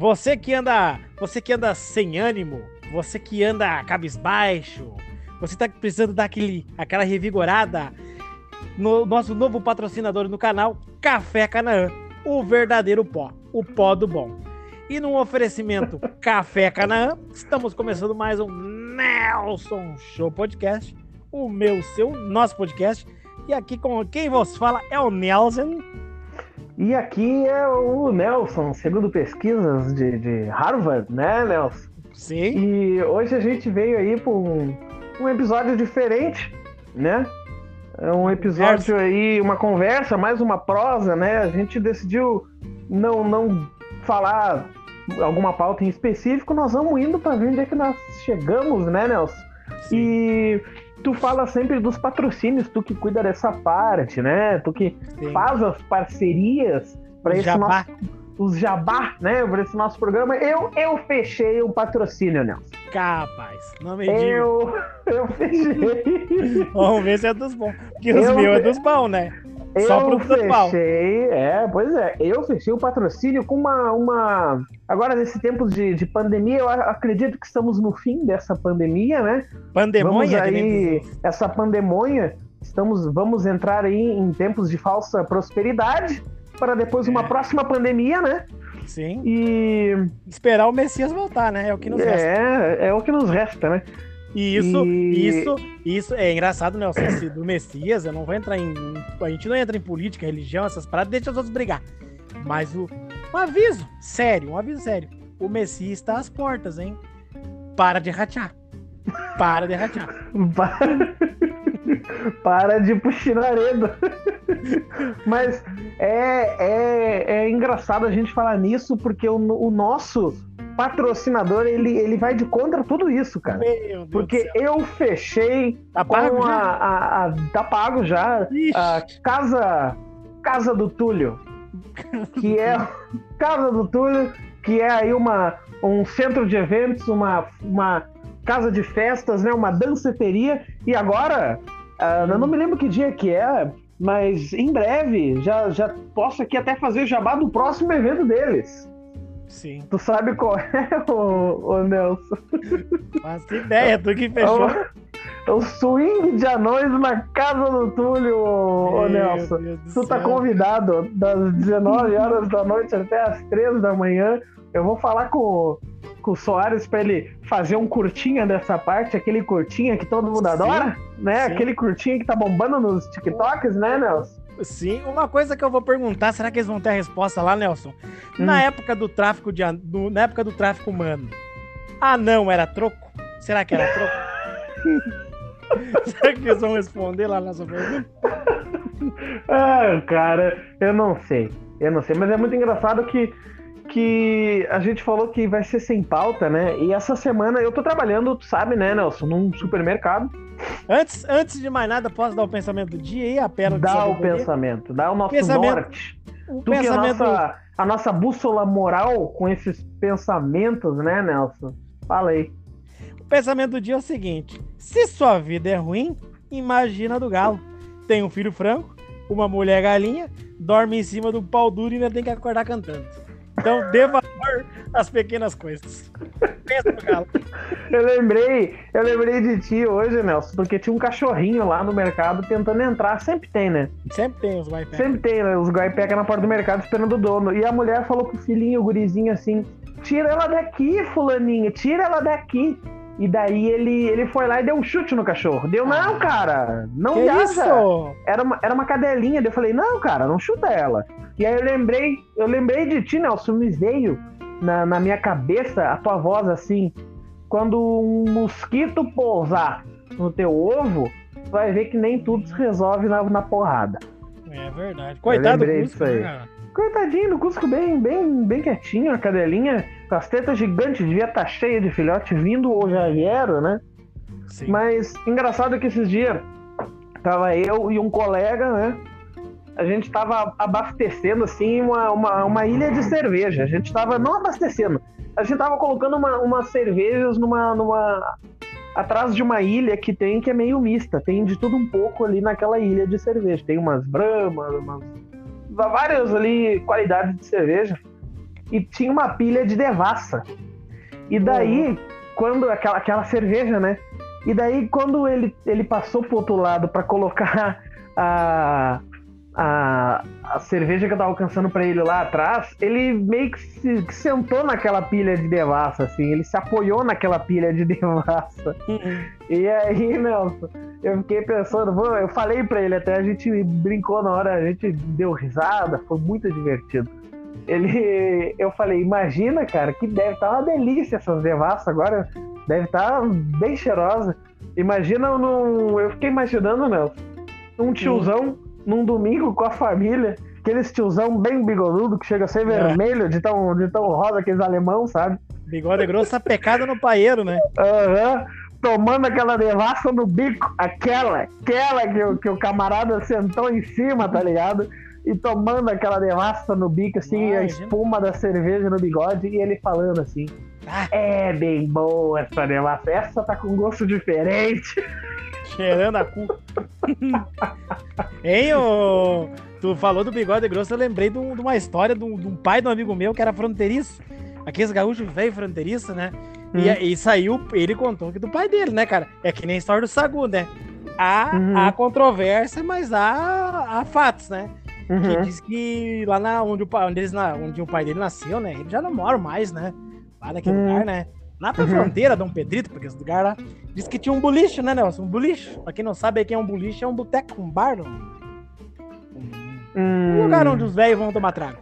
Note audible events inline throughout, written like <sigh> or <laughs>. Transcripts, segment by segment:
Você que anda, você que anda sem ânimo, você que anda cabisbaixo, você tá precisando dar aquele, aquela revigorada no nosso novo patrocinador no canal, Café Canaã, o verdadeiro pó, o pó do bom. E num oferecimento <laughs> Café Canaã, estamos começando mais um Nelson Show Podcast, o meu, seu, nosso podcast. E aqui com quem vos fala é o Nelson. E aqui é o Nelson, segundo pesquisas de, de Harvard, né, Nelson? Sim. E hoje a gente veio aí para um, um episódio diferente, né? É um episódio aí, uma conversa, mais uma prosa, né? A gente decidiu não, não falar alguma pauta em específico, nós vamos indo para ver onde é que nós chegamos, né, Nelson? Sim. E tu fala sempre dos patrocínios, tu que cuida dessa parte, né? Tu que Sim. faz as parcerias para esse jabá. nosso os jabá, né, para esse nosso programa. Eu eu fechei o patrocínio, Nelson. Capaz, não me diga. Eu eu fechei. <laughs> Vamos ver se é dos bons, porque os meus é dos bons, né? Só eu fechei, é, pois é, eu fechei o patrocínio com uma, uma... agora nesse tempo de, de pandemia, eu acredito que estamos no fim dessa pandemia, né? Pandemonha, vamos aí, essa pandemonha, estamos, vamos entrar aí em tempos de falsa prosperidade para depois uma é. próxima pandemia, né? Sim. E esperar o Messias voltar, né? É o que nos é, resta. É, é o que nos resta, né? E isso, e... isso, isso é engraçado, Nelson. Esse do Messias, eu não vou entrar em. A gente não entra em política, religião, essas paradas, deixa os outros brigar. Mas o, um aviso, sério, um aviso sério. O Messias está às portas, hein? Para de ratear. Para de ratear. Para, <laughs> Para de puxinaredo. Mas é, é, é engraçado a gente falar nisso, porque o, o nosso patrocinador, ele, ele vai de contra tudo isso, cara. Porque eu fechei tá pago? A, a, a, Tá pago já. Ixi. A Casa, Casa do Túlio. que é <laughs> Casa do Túlio, que é aí uma, um centro de eventos, uma, uma casa de festas, né? Uma danceteria. E agora, uh, eu não me lembro que dia que é, mas em breve já, já posso aqui até fazer jabá do próximo evento deles. Sim. Tu sabe qual é, o, o Nelson? Faço ideia, tu que fechou. É o, o swing de anões na casa do Túlio, ô, Nelson. Tu tá convidado das 19 horas da noite até as 3 da manhã. Eu vou falar com, com o Soares para ele fazer um curtinha dessa parte, aquele curtinha que todo mundo Sim. adora, né? Sim. Aquele curtinha que tá bombando nos TikToks, né, Nelson? Sim, uma coisa que eu vou perguntar, será que eles vão ter a resposta lá, Nelson? Hum. Na época do tráfico de do, na época do tráfico humano, ah não, era troco? Será que era troco? <laughs> será que eles vão responder lá nessa pergunta? ah, cara, eu não sei. Eu não sei, mas é muito engraçado que que a gente falou que vai ser sem pauta, né? E essa semana eu tô trabalhando, tu sabe, né, Nelson, num supermercado. Antes, antes de mais nada, posso dar o pensamento do dia e a pérola Dá o pensamento, dá o nosso pensamento, norte. O tu pensamento... que é a nossa, a nossa bússola moral com esses pensamentos, né, Nelson? Fala aí. O pensamento do dia é o seguinte: se sua vida é ruim, imagina do galo. Tem um filho franco, uma mulher galinha, dorme em cima do pau duro e ainda tem que acordar cantando. Então dê valor às pequenas coisas. Pensa no galo. Eu lembrei, eu lembrei de ti hoje, Nelson, porque tinha um cachorrinho lá no mercado tentando entrar. Sempre tem, né? Sempre tem os guaipeca. Sempre tem, né? Os guaipeca na porta do mercado esperando o dono. E a mulher falou pro filhinho, o gurizinho, assim: tira ela daqui, fulaninho, tira ela daqui. E daí ele, ele foi lá e deu um chute no cachorro. Deu, não, cara, não que viaja. Isso? Era uma, era uma cadelinha. Eu falei, não, cara, não chuta ela. E aí eu lembrei, eu lembrei de ti, Nelson, me veio na, na minha cabeça a tua voz assim. Quando um mosquito pousar no teu ovo, tu vai ver que nem tudo se resolve na, na porrada. É verdade. Coitado do Cusco, né? Coitadinho do Cusco, bem, bem, bem quietinho, a cadelinha com as tetas gigantes, devia estar tá cheia de filhote vindo ou já vieram, né? Sim. Mas engraçado que esses dias tava eu e um colega, né? A gente estava abastecendo assim uma, uma, uma, ilha de cerveja. A gente estava não abastecendo, a gente estava colocando uma, umas cervejas numa, numa atrás de uma ilha que tem que é meio mista. Tem de tudo um pouco ali naquela ilha de cerveja. Tem umas bramas, umas várias ali qualidades de cerveja. e tinha uma pilha de devassa. E daí, quando aquela, aquela cerveja, né? E daí, quando ele, ele passou pro outro lado para colocar <laughs> a, a, a cerveja que eu tava alcançando para ele lá atrás, ele meio que se que sentou naquela pilha de devassa, assim, ele se apoiou naquela pilha de <laughs> devassa. E aí, Nelson, eu fiquei pensando, eu falei pra ele até, a gente brincou na hora, a gente deu risada, foi muito divertido. Ele, eu falei, imagina, cara, que deve estar uma delícia essas devassas agora, deve estar bem cheirosa. Imagina num, eu fiquei imaginando, Nelson, um tiozão num domingo com a família, aqueles tiozão bem bigodudo que chega a ser É. vermelho, de tão, de tão rosa, aqueles alemão, sabe? Bigode grosso, tá pecado no paeiro, né? Aham. Tomando aquela devassa no bico, aquela, aquela que, o- que o camarada sentou em cima, tá ligado? E tomando aquela devassa no bico, assim, Ah, a espuma da cerveja no bigode, e ele falando assim: Ah. É bem boa essa devassa, essa tá com gosto diferente. <laughs> Cheirando a cu. hein, ô? Tu falou do bigode grosso, eu lembrei de, um- de uma história de um, de um pai de um amigo meu que era fronteiriço. Aqueles gaúchos velho fronteiriço, né? E, Hum. e saiu, ele contou que do pai dele, né, cara? É que nem a história do Sagu, né? Há, Uhum. há controvérsia, mas há, há fatos, né? Que Uhum. diz que lá na, onde, o, pai- onde, eles, na- onde o pai dele nasceu, né? Ele já não mora mais, né? Lá naquele Uhum. lugar, né? Lá pra Uhum. fronteira, Dom Pedrito, porque esse lugar lá. Diz que tinha um boliche, né, Nelson? Um boliche. Pra quem não sabe quem é um boliche, é um boteco, um bar. Um, um Hum, lugar onde os velhos vão tomar trago.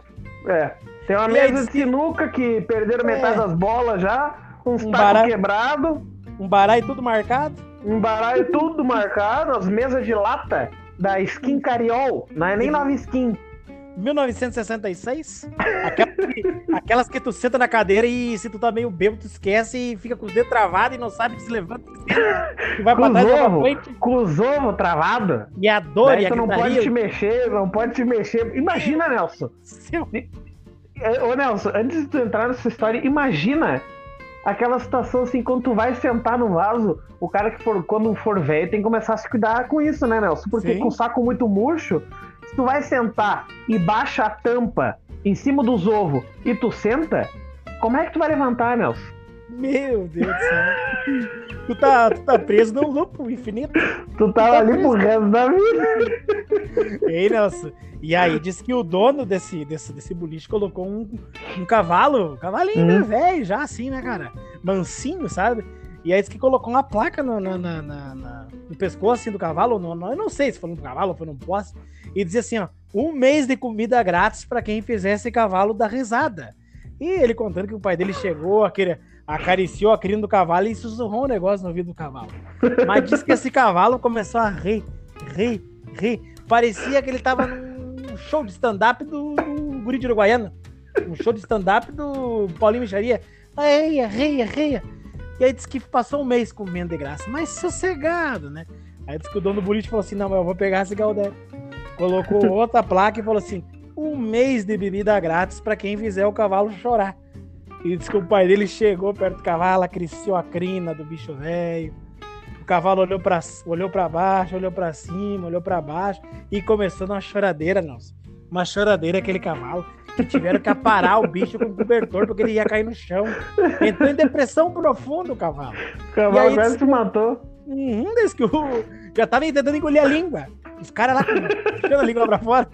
É. Tem uma E mesa de que- sinuca que perderam metade É. das bolas já, uns Um tacos baralho. quebrados, Um baralho tudo marcado. um baralho tudo marcado, as mesas de lata da Skin Cariol, não é nem nova skin. 1966. Aquelas que, aquelas que tu senta na cadeira e se tu tá meio bêbado, tu esquece e fica com os dedos travados e não sabe se levanta, que vai pra Com trás pra ovos, frente. com os ovos travados. E a dor Daí e a tu não pode te mexer, não pode te mexer. Imagina, Nelson. Seu- É, Ô, Nelson, antes de tu entrar nessa história, imagina aquela situação assim, quando tu vai sentar no vaso, o cara que for, quando for velho, tem que começar a se cuidar com isso, né, Nelson? Porque Sim. com o saco muito murcho, tu vai sentar e baixa a tampa em cima dos ovos e tu senta, como é que tu vai levantar, Nelson? Meu Deus do céu. Tu tá, tu tá preso num loop infinito. Tu tá ali pro resto da vida. Ei, Nelson. E aí diz que o dono desse, desse, desse boliche colocou um, um cavalo, um cavalinho, né, Hum. velho, já assim, né, cara? Mansinho, sabe? E aí diz que colocou uma placa no, no pescoço assim, do cavalo, no- eu não sei se foi no cavalo ou foi num poste, e dizia assim, ó, um mês de comida grátis pra quem fizesse cavalo da risada. E ele contando que o pai dele chegou, aquele, acariciou a crina do cavalo e sussurrou um negócio no ouvido do cavalo. Mas diz que esse cavalo começou a rir, rir, rir. Parecia que ele tava num show de stand-up do, do Guri de Uruguaiana. Um show de stand-up do Paulinho Micharia. Reia, reia, reia. E aí disse que passou um mês comendo de graça, mas sossegado, né? Aí disse que o dono do boliche falou assim: não, eu vou pegar esse Galdério. Colocou <laughs> outra placa e falou assim: um mês de bebida grátis pra quem fizer o cavalo chorar. E disse que o pai dele chegou perto do cavalo, acariciou a crina do bicho velho. O cavalo olhou pra, olhou pra baixo, olhou pra cima, olhou pra baixo e começou numa choradeira, nossa. Uma choradeira aquele cavalo. Tiveram que aparar o bicho com cobertor porque ele ia cair no chão. Entrou em depressão profunda o cavalo. O cavalo quase te matou. Um desses que o. Já tava tentando engolir a língua. Os caras lá puxando a língua pra fora.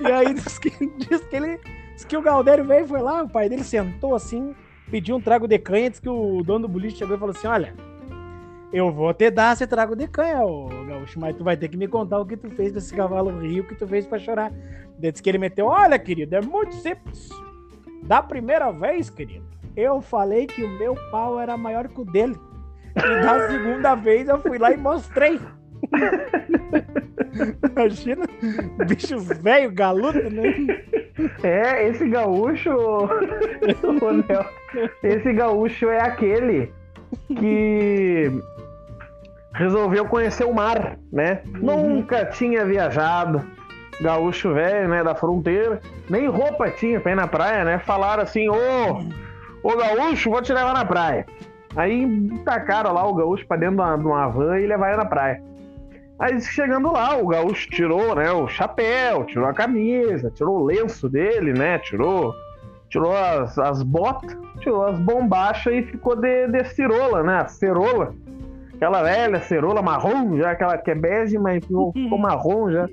E aí diz que, diz que ele. Diz que o Galdério veio, foi lá, o pai dele sentou assim, pediu um trago de canha, diz que o dono do boliche chegou e falou assim: olha, eu vou te dar esse trago de canha, ô Gaúcho, mas tu vai ter que me contar o que tu fez desse cavalo rio, o que tu fez pra chorar. Diz que ele meteu, olha, querido, é muito simples. Da primeira vez, querido, eu falei que o meu pau era maior que o dele. E da segunda vez eu fui lá e mostrei. <laughs> Imagina, bicho velho, galuto, né? É, esse gaúcho. <laughs> Esse gaúcho é aquele que resolveu conhecer o mar, né? Nunca tinha viajado. Gaúcho velho, né? Da fronteira. Nem roupa tinha pra ir na praia, né? Falaram assim: Ô, ô gaúcho, vou te levar na praia. Aí tacaram lá o gaúcho pra dentro de uma, de uma van e levaram na praia. Aí chegando lá, o gaúcho tirou, né, o chapéu, tirou a camisa, tirou o lenço dele, né, tirou, tirou as, as botas, tirou as bombachas e ficou de, de cirola, né? A cerola. Aquela velha cerola marrom, já aquela que é bege, mas <laughs> ficou, ficou marrom já.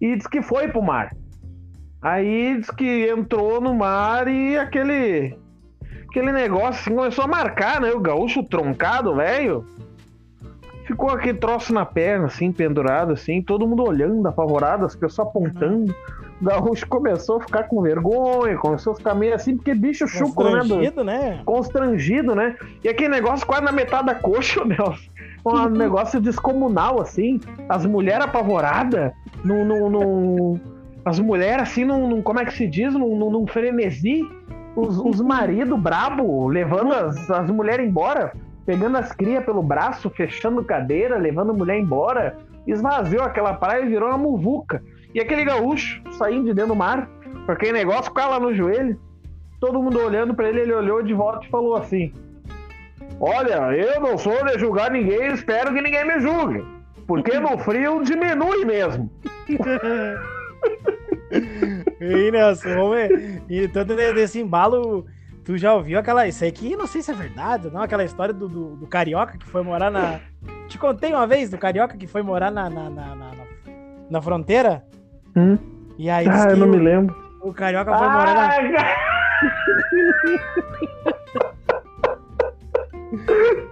E disse que foi pro mar. Aí diz que entrou no mar e aquele. Aquele negócio assim começou a marcar, né? O gaúcho troncado, velho. Ficou aquele troço na perna, assim, pendurado, assim, todo mundo olhando, apavorado, as pessoas apontando. O gaúcho começou a ficar com vergonha, começou a ficar meio assim, porque bicho chuco, né? do- Constrangido, né? constrangido, né? E aquele negócio quase na metade da coxa, <laughs> Nelson. Um negócio descomunal, assim. As mulheres apavoradas, num, num, num- as mulheres, assim, num, num- como é que se diz? Num, num, num frenesi. Os, os <laughs> maridos brabo levando as, as mulheres embora, pegando as crias pelo braço, fechando cadeira, levando a mulher embora. Esvaziou aquela praia e virou uma muvuca. E aquele gaúcho saindo de dentro do mar, com aquele negócio, cala no joelho todo mundo olhando pra ele, ele olhou de volta e falou assim: Olha, eu não sou de julgar ninguém, espero que ninguém me julgue. Porque no frio diminui mesmo. <laughs> E Nelson. E tanto de- desse embalo, tu já ouviu aquela. Isso aí que não sei se é verdade, não? Aquela história do, do, do carioca que foi morar na. Te contei uma vez do carioca que foi morar na, na, na, na- na fronteira. Hum? E aí Ah, eu não me lembro. o carioca foi morar na. Ah, cara.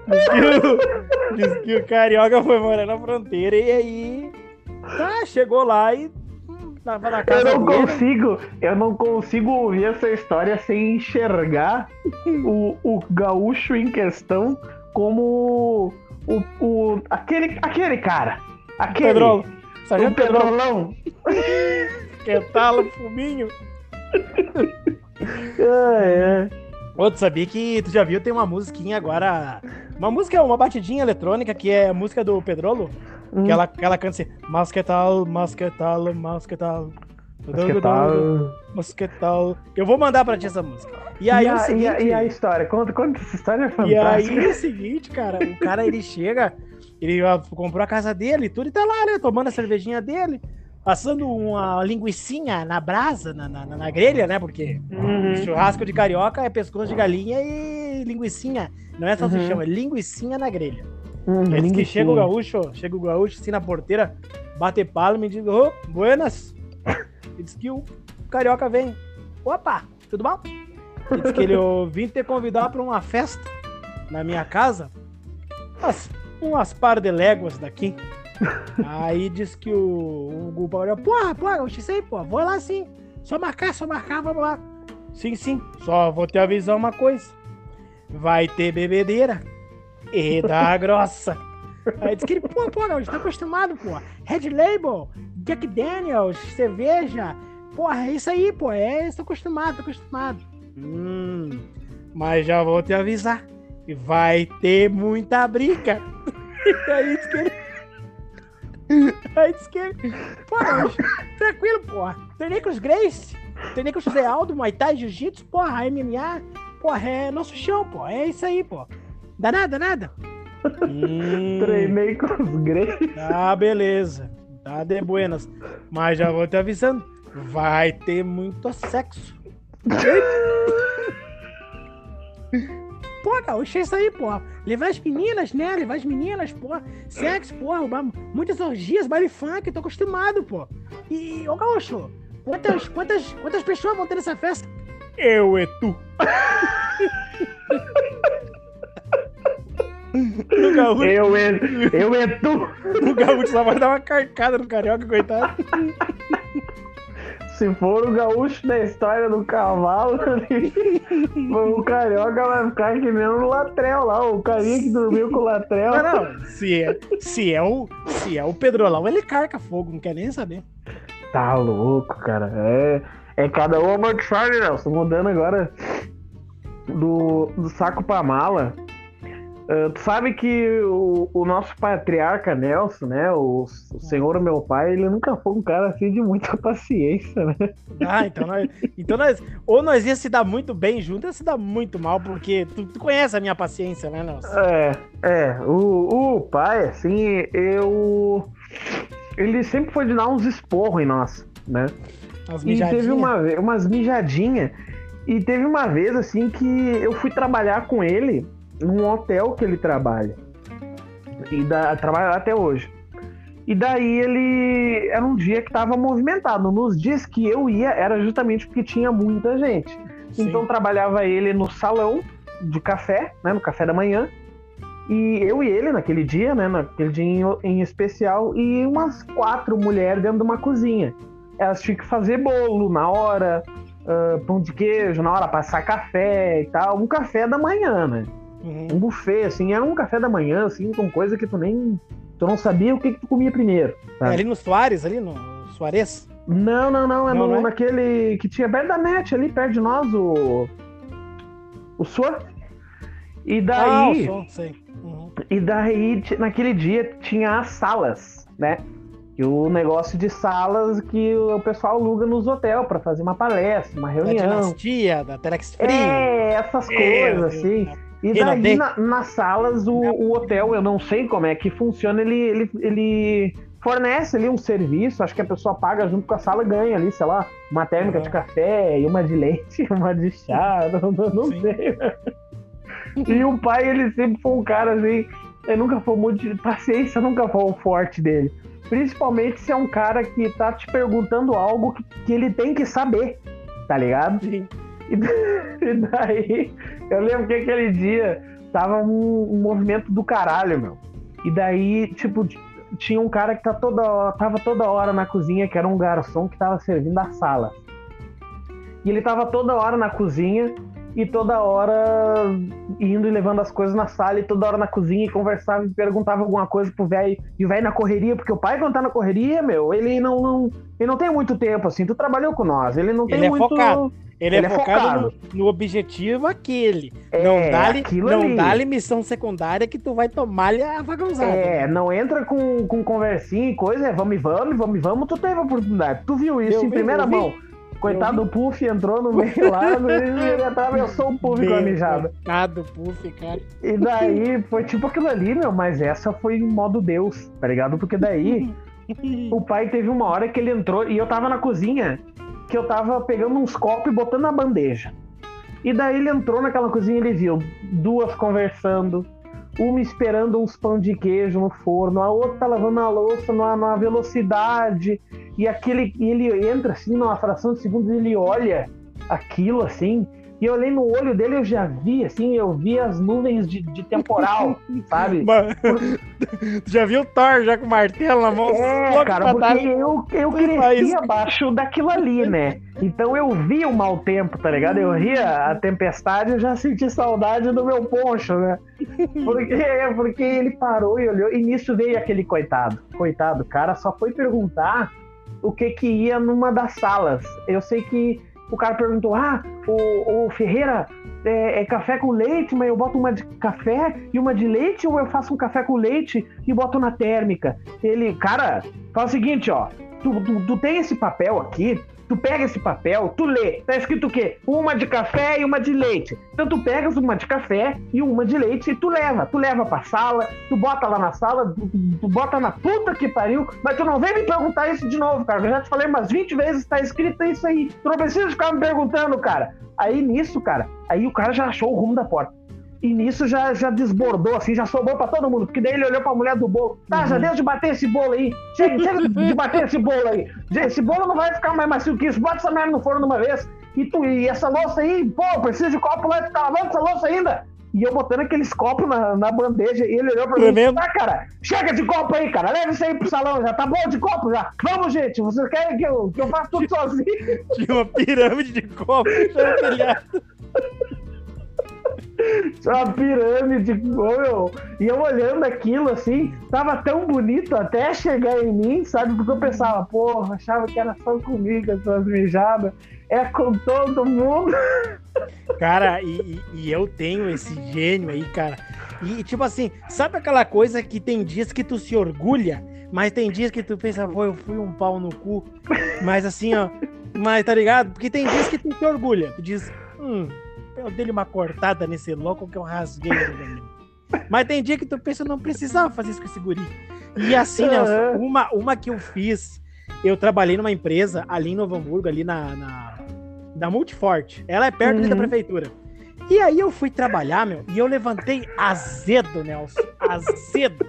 Diz que, o, diz que o carioca foi morar na fronteira e aí. Tá, chegou lá e. hum, na eu não dele. consigo, eu não consigo ouvir essa história sem enxergar o, o gaúcho em questão como o, o aquele, aquele cara. Aquele. Pedrolo. Sargento Pedrolo. Pedrolão. <laughs> Que talo, fuminho. É, é. Outro, sabia que tu já viu, tem uma musiquinha agora. Uma música, uma batidinha eletrônica que é a música do Pedrolo. Hum. Que ela, que ela canta assim: Masquetal, masquetal, masquetal. Mas que tal? Masquetal. Eu vou mandar pra ti essa música. E E aí, a, o seguinte, e, a, e a história? Conta, conta essa história é e fantástica. aí é o seguinte, cara, o cara ele chega, <laughs> ele comprou a casa dele e tudo, e tá lá, né? Tomando a cervejinha dele, assando uma linguiçinha na brasa, na, na, na grelha, né? Porque Uhum. churrasco de carioca é pescoço de galinha e linguiçinha. Não é salsichão, é linguiçinha na grelha. Uhum, Aí diz que chega o gaúcho, chega o gaúcho assim na porteira, bate palma e diz, ô, buenas. E diz que o carioca vem. Opa, tudo bom? E diz que ele eu vim te convidar para uma festa na minha casa, umas, umas par de léguas daqui. Aí diz que o, o Guba olha, porra, porra, eu sei, pô, vou lá sim. Só marcar, só marcar, vamos lá. Sim, sim, só vou te avisar uma coisa. Vai ter bebedeira. E da <laughs> grossa. Aí diz que ele, pô, pô, gente tá acostumado, pô. Red Label, Jack Daniels, cerveja. Porra, é isso aí, pô. É, estou acostumado, tô acostumado. Hum, mas já vou te avisar. Vai ter muita briga. E aí diz que ele. Aí diz que ele. Pô, mas, tranquilo, porra. Treinei com os Grace. Treinei com o José Aldo, Muay Thai, Jiu-Jitsu, porra, MMA. Porra, é nosso chão, pô. É isso aí, pô. Dá nada, nada. Hum, Treinei com os gregos. Tá, beleza. Tá de buenas. Mas já vou te avisando. Vai ter muito sexo. <laughs> Pô, gaúcho, é isso aí, pô. Levar as meninas, né? Levar as meninas, pô. Sexo, pô. Muitas orgias, baile funk, tô acostumado, pô. E, ô, gaúcho, quantas, quantas, quantas pessoas vão ter nessa festa? Eu e tu. o gaúcho, Eu, e- eu e tu. o gaúcho só vai dar uma carcada no carioca, coitado. Se for o gaúcho da história do cavalo, <laughs> o carioca vai ficar que nem o Latrel lá, o carinha que dormiu com o Latrel. Não, não. Se é, se é, o, se é o Pedrolão, ele carca fogo, não quer nem saber. Tá louco, cara. É, é cada um uma Charlie, Nelson. Mudando agora do, do saco pra mala. Ah, tu sabe que o, o nosso patriarca Nelson, né? O, o senhor meu pai, ele nunca foi um cara assim de muita <laughs> paciência, né? Ah, então nós, então nós. Ou nós ia se dar muito bem junto, ia se dar muito mal, porque tu, tu conhece a minha paciência, né, Nelson? É, é. O, o pai, assim, eu. Ele sempre foi de dar uns esporros em nós, né? E teve uma, umas mijadinhas. E teve uma vez, assim, que eu fui trabalhar com ele num hotel que ele trabalha. E da, trabalha até hoje. E daí ele. Era um dia que estava movimentado. Nos dias que eu ia, era justamente porque tinha muita gente. Sim. Então trabalhava ele no salão de café, né? No café da manhã. E eu e ele naquele dia, né? Naquele dia em, em especial, e umas quatro mulheres dentro de uma cozinha. Elas tinham que fazer bolo na hora, uh, pão de queijo na hora, passar café e tal. Um café da manhã, né? Uhum. Um buffet, assim, era um café da manhã, assim, com coisa que tu nem. Tu não sabia o que, que tu comia primeiro. É ali no Soares, ali no Soares? Não, não, não. É não, no, não é? naquele que tinha perto da net, ali perto de nós, o. O Sua. E daí. Ah, o sei. Uhum. E daí, naquele dia, tinha as salas, né? E o negócio de salas que o pessoal aluga nos hotéis para fazer uma palestra, uma reunião. Da dinastia, da Telex Free. É, essas coisas, assim. E daí, na, nas salas, o, o, hotel, eu não sei como é que funciona, ele, ele, ele fornece ali um serviço, acho que a pessoa paga junto com a sala ganha ali, sei lá, uma térmica uhum. de café e uma de <laughs> leite, uma de chá, não, não sei. e o pai, ele sempre foi um cara assim, ele nunca foi muito de paciência, nunca foi o forte dele. Principalmente se é um cara que tá te perguntando algo que, que ele tem que saber, tá ligado? Sim. E, <laughs> e daí, eu lembro que aquele dia tava um, um, movimento do caralho, meu. E daí, tipo, tinha um cara que tá toda, tava toda hora na cozinha, que era um garçom que tava servindo a sala. E ele tava toda hora na cozinha e toda hora indo e levando as coisas na sala e toda hora na cozinha e conversava e perguntava alguma coisa pro velho. E o velho na correria, porque o pai quando tá na correria, meu, ele não, não, ele não tem muito tempo, assim. Tu trabalhou com nós, ele não tem ele é muito... Focado. Ele, ele é, é focado, focado. No, no, objetivo aquele. É, não dá-lhe não dá missão secundária que tu vai tomar-lhe a vagãozada. É, não entra com, com conversinha e coisa, é vamos e vamos, vamos e vamos, tu teve a oportunidade. Tu viu isso eu em vi, primeira mão. Vi. Coitado do Puff entrou no meio lá, <laughs> ele atravessou o Puff com a mijada. Coitado do Puff, cara. E daí foi tipo aquilo ali, meu, mas essa foi em modo Deus, tá ligado? Porque daí <laughs> o pai teve uma hora que ele entrou e eu tava na cozinha, que eu tava pegando uns copos e botando na bandeja. E daí ele entrou naquela cozinha e ele viu duas conversando, uma esperando uns pão de queijo no forno, a outra lavando a louça numa, numa velocidade, e aquele e ele entra assim numa fração de segundos, ele olha aquilo assim, e eu olhei no olho dele, eu já vi, assim, eu vi as nuvens de, de temporal, <laughs> sabe? <laughs> já viu o Thor já com o martelo na mão? É, cara, porque eu, eu cresci abaixo daquilo ali, né? Então eu vi o mau tempo, tá ligado? Eu ria a tempestade, eu já senti saudade do meu poncho, né? <laughs> Porque, porque ele parou e olhou, e nisso veio aquele coitado. Coitado, cara só foi perguntar o que que ia numa das salas. Eu sei que o cara perguntou: Ah, o, o Ferreira é, é, café com leite, mas eu boto uma de café e uma de leite, ou eu faço um café com leite e boto na térmica? Ele, cara, fala o seguinte: ó, tu, tu, tu tem esse papel aqui, tu pega esse papel, tu lê, tá escrito o quê? Uma de café e uma de leite. Então tu pegas uma de café e uma de leite e tu leva. Tu leva pra sala, tu bota lá na sala, tu, tu bota na puta que pariu, mas tu não vem me perguntar isso de novo, cara. Eu já te falei umas 20 vezes, tá escrito isso aí. Tu não precisa ficar me perguntando, cara. Aí nisso, cara, aí o cara já achou o rumo da porta. E nisso já, já desbordou, assim, já sobrou pra todo mundo. Porque daí ele olhou pra mulher do bolo. Tá, uhum. já deu de bater esse bolo aí. Chega, chega de bater esse bolo aí. Esse bolo não vai ficar mais macio que isso. Bota essa merda no forno de uma vez. E, tu, e essa louça aí, pô, precisa de copo lá, tu tá lavando essa louça ainda? E eu botando aqueles copos na, na bandeja. E ele olhou pra mim. Tá, cara, chega de copo aí, cara. Leva isso aí pro salão já. Tá bom de copo já. Vamos, gente. Vocês querem que eu, que eu faça tudo sozinho? Tinha uma pirâmide de copo já <laughs> uma pirâmide, meu. E eu olhando aquilo assim, tava tão bonito até chegar em mim, sabe? Porque eu pensava, porra, achava que era só comigo essas mijadas. É com todo mundo. Cara, e, e, eu tenho esse gênio aí, cara. E tipo assim, sabe aquela coisa que tem dias que tu se orgulha, mas tem dias que tu pensa, pô, eu fui um pau no cu. Mas assim, ó. Mas tá ligado? Porque tem dias que tu se orgulha. Tu diz, hum, eu dei uma cortada nesse louco que eu rasguei Mas tem dia que tu pensa, eu não precisava fazer isso com esse guri. E assim, né, uma, uma que eu fiz, eu trabalhei numa empresa ali em Novo Hamburgo, ali na, na Multiforte. Ela é perto ali da Uhum. prefeitura. E aí eu fui trabalhar, meu, e eu levantei azedo, Nelson. Azedo.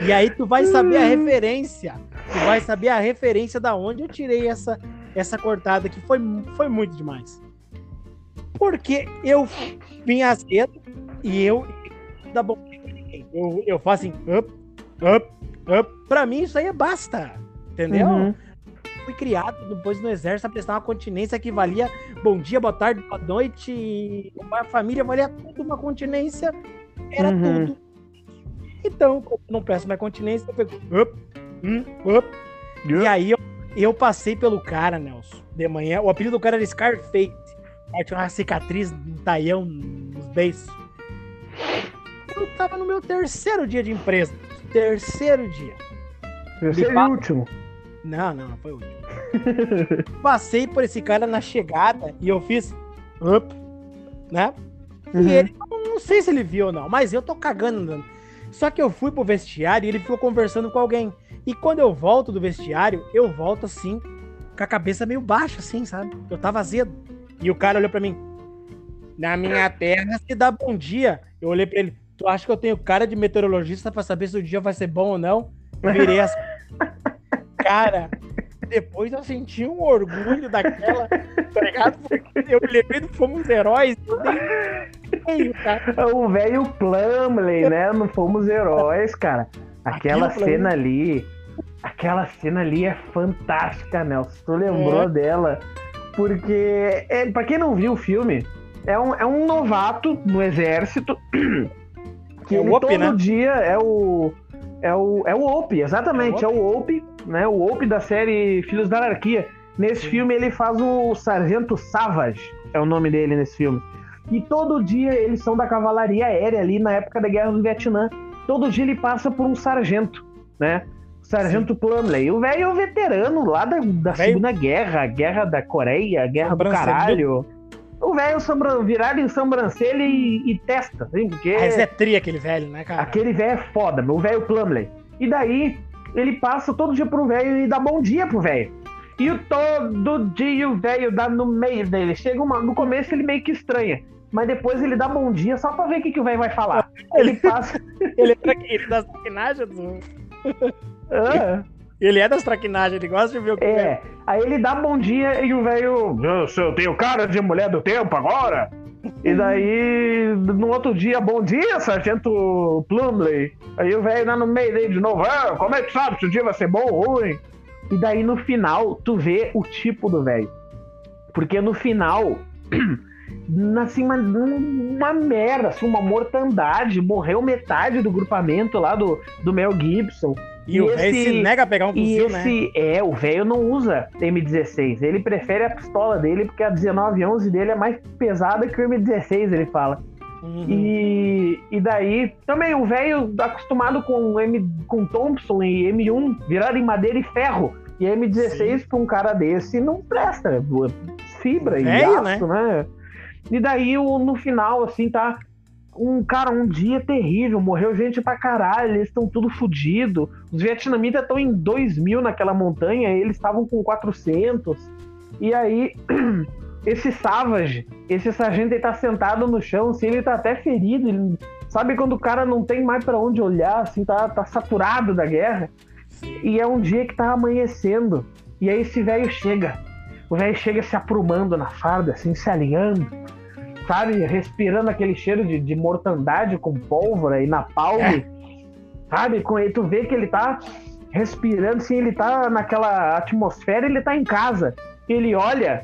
E aí tu vai saber a referência. Tu vai saber a referência da onde eu tirei essa, essa cortada que foi, foi muito demais. Porque eu vim azedo e eu dá bom. Eu, eu faço assim, up, up, up. Pra mim isso aí basta. Entendeu? Uhum. fui criado depois no exército a prestar uma continência que valia bom dia, boa tarde, boa noite. e Uma família valia tudo, uma continência era Uhum. tudo. Então, como eu não presto mais continência, eu pego up, hum, up. E aí eu, eu passei pelo cara, Nelson, de manhã. O apelido do cara era Scarface. Aí tinha uma cicatriz, um taião nos beiços. Eu tava no meu terceiro dia de empresa. Terceiro dia. Terceiro e último. Não, não, não foi o último. <laughs> Passei por esse cara na chegada e eu fiz up, né? Uhum. E ele, eu não sei se ele viu ou não, mas eu tô cagando andando. Só que eu fui pro vestiário e ele ficou conversando com alguém. E quando eu volto do vestiário, eu volto assim, com a cabeça meio baixa, assim, sabe? Eu tava azedo. E o cara olhou pra mim. Na minha terra se dá bom dia. Eu olhei pra ele. Tu acha que eu tenho cara de meteorologista pra saber se o dia vai ser bom ou não? Virei as. <laughs> Cara, depois eu senti um orgulho daquela, tá ligado? Eu me lembrei do Fomos Heróis. Eu dei feio, cara. O velho Plumley, né? Não fomos heróis, cara. Aquela Aquilo, cena ali. Aquela cena ali é fantástica, Nelson. Tu lembrou É. dela? Porque, é, pra quem não viu o filme, é um, é um novato no exército. <clears throat> Que É o ele Op, todo né? dia é o. É o, é o Op, exatamente, É é o Op, né? O Op da série Filhos da Anarquia. Nesse Sim. filme ele faz o Sargento Savage, é o nome dele nesse filme. E todo dia eles são da cavalaria aérea ali na época da Guerra do Vietnã. Todo dia ele passa por um sargento, né? Sargento Plumley. O velho é um veterano lá da, da Velho- Segunda Guerra, Guerra da Coreia, Guerra do. Caralho. O velho sombra- virado em sobrancelha e, e testa, assim, porque. Mas é tri aquele velho, né, cara? Aquele velho é foda, meu velho Plumley. E daí, ele passa todo dia pro velho e dá bom dia pro velho. E todo dia o velho dá no meio dele. Chega uma, no começo ele meio que estranha. Mas depois ele dá bom dia só pra ver o que, que o velho vai falar. Ele passa. <laughs> Ele é, tra- ele é das traquinagens do... Ah, Ele é das traquinagens, ele gosta de ver o que é. Aí ele dá bom dia e o velho. "Eu tenho cara de mulher do tempo agora? E daí, no outro dia, bom dia, Sargento Plumley. Aí o velho no meio dele de novo, ah, como é que sabe se o dia vai ser bom ou ruim? E daí no final, tu vê o tipo do velho. Porque no final, <clears throat> assim, uma, uma merda, assim, uma mortandade. Morreu metade do grupamento lá do, do Mel Gibson. E, E o velho se nega a pegar um fuzil, né? esse, é, o velho não usa M16. Ele prefere a pistola dele porque a 1911 dele é mais pesada que o M16, ele fala. Uhum. E, e daí, também, o velho acostumado com, M, com Thompson e M1, virado em madeira e ferro. E M16 pra um cara desse não presta. Fibra e aço, né? E daí, no final, assim, tá. Um cara, um dia terrível, morreu gente pra caralho, eles estão tudo fudido. Os vietnamitas estão em 2 mil naquela montanha, eles estavam com 400. E aí, <clears throat> esse Savage, esse sargento, ele tá sentado no chão, assim, ele tá até ferido. ele- sabe quando o cara não tem mais pra onde olhar, assim, tá, tá saturado da guerra? E é um dia que tá amanhecendo. E aí esse velho chega. O velho chega se aprumando na farda, assim, se alinhando. Sabe? Respirando aquele cheiro de, de mortandade com pólvora e napalm. É. Sabe? Com ele, tu vê que ele tá respirando, assim, ele tá naquela atmosfera, ele tá em casa. Ele olha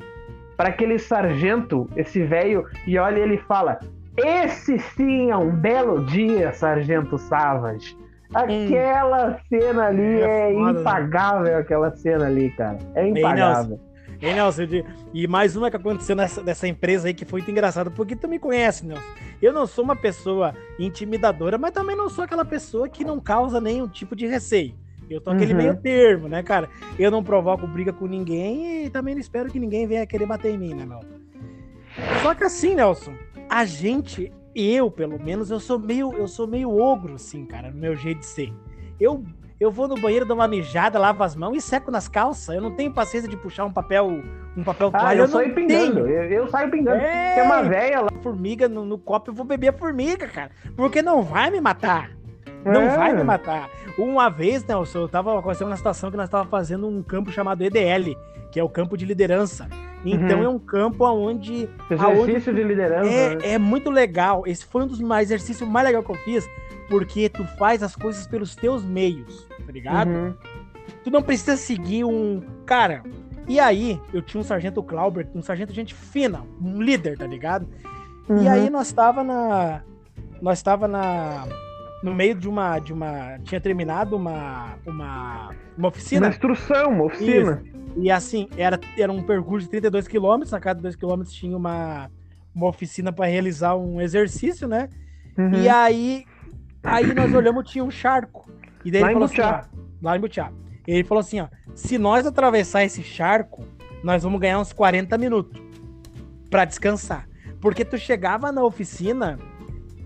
para aquele sargento, esse velho, e olha e ele fala: Esse sim é um belo dia, sargento Savage. Aquela cena ali É é, foda, né? impagável, aquela cena ali, cara. É impagável. Ei, Nelson, digo- e mais uma que aconteceu nessa, nessa empresa aí que foi muito engraçado, porque tu me conhece, Nelson. Eu não sou uma pessoa intimidadora, mas também não sou aquela pessoa que não causa nenhum tipo de receio. Eu tô aquele Uhum. meio termo, né, cara? Eu não provoco briga com ninguém e também não espero que ninguém venha querer bater em mim, né, meu? Só que assim, Nelson, a gente, eu pelo menos, eu sou meio, eu sou meio ogro, assim, cara, no meu jeito de ser. Eu, Eu vou no banheiro, dou uma mijada, lavo as mãos e seco nas calças. Eu não tenho paciência de puxar um papel, um papel Ah, toalha. eu, eu saio pingando. Eu, eu saio pingando. É. Tem uma velha lá. Formiga no, no copo, eu vou beber a formiga, cara. Porque não vai me matar. Não É. vai me matar. Uma vez, Nelson, eu tava acontecendo uma situação que nós tava fazendo um campo chamado EDL, que é o campo de liderança. Então Uhum. é um campo onde Exercício de liderança. né? é, é muito legal. Esse foi um dos exercícios mais legais que eu fiz, porque tu faz as coisas pelos teus meios, tá ligado? Uhum. Tu não precisa seguir um. Cara, e aí eu tinha um sargento Clauber, um sargento gente fina, um líder, tá ligado? E Uhum. aí nós tava na. Nós tava na. No meio de uma. De uma tinha terminado uma. Uma, uma Uma oficina. instrução, uma oficina. E assim, era, era um percurso de 32 quilômetros. A cada 2 quilômetros tinha uma, uma oficina para realizar um exercício, né? Uhum. E aí, aí nós olhamos, tinha um charco. E daí Lá ele falou assim, ó, lá em Butiá. E ele falou assim, ó, se nós atravessar esse charco, nós vamos ganhar uns 40 minutos pra descansar. Porque tu chegava na oficina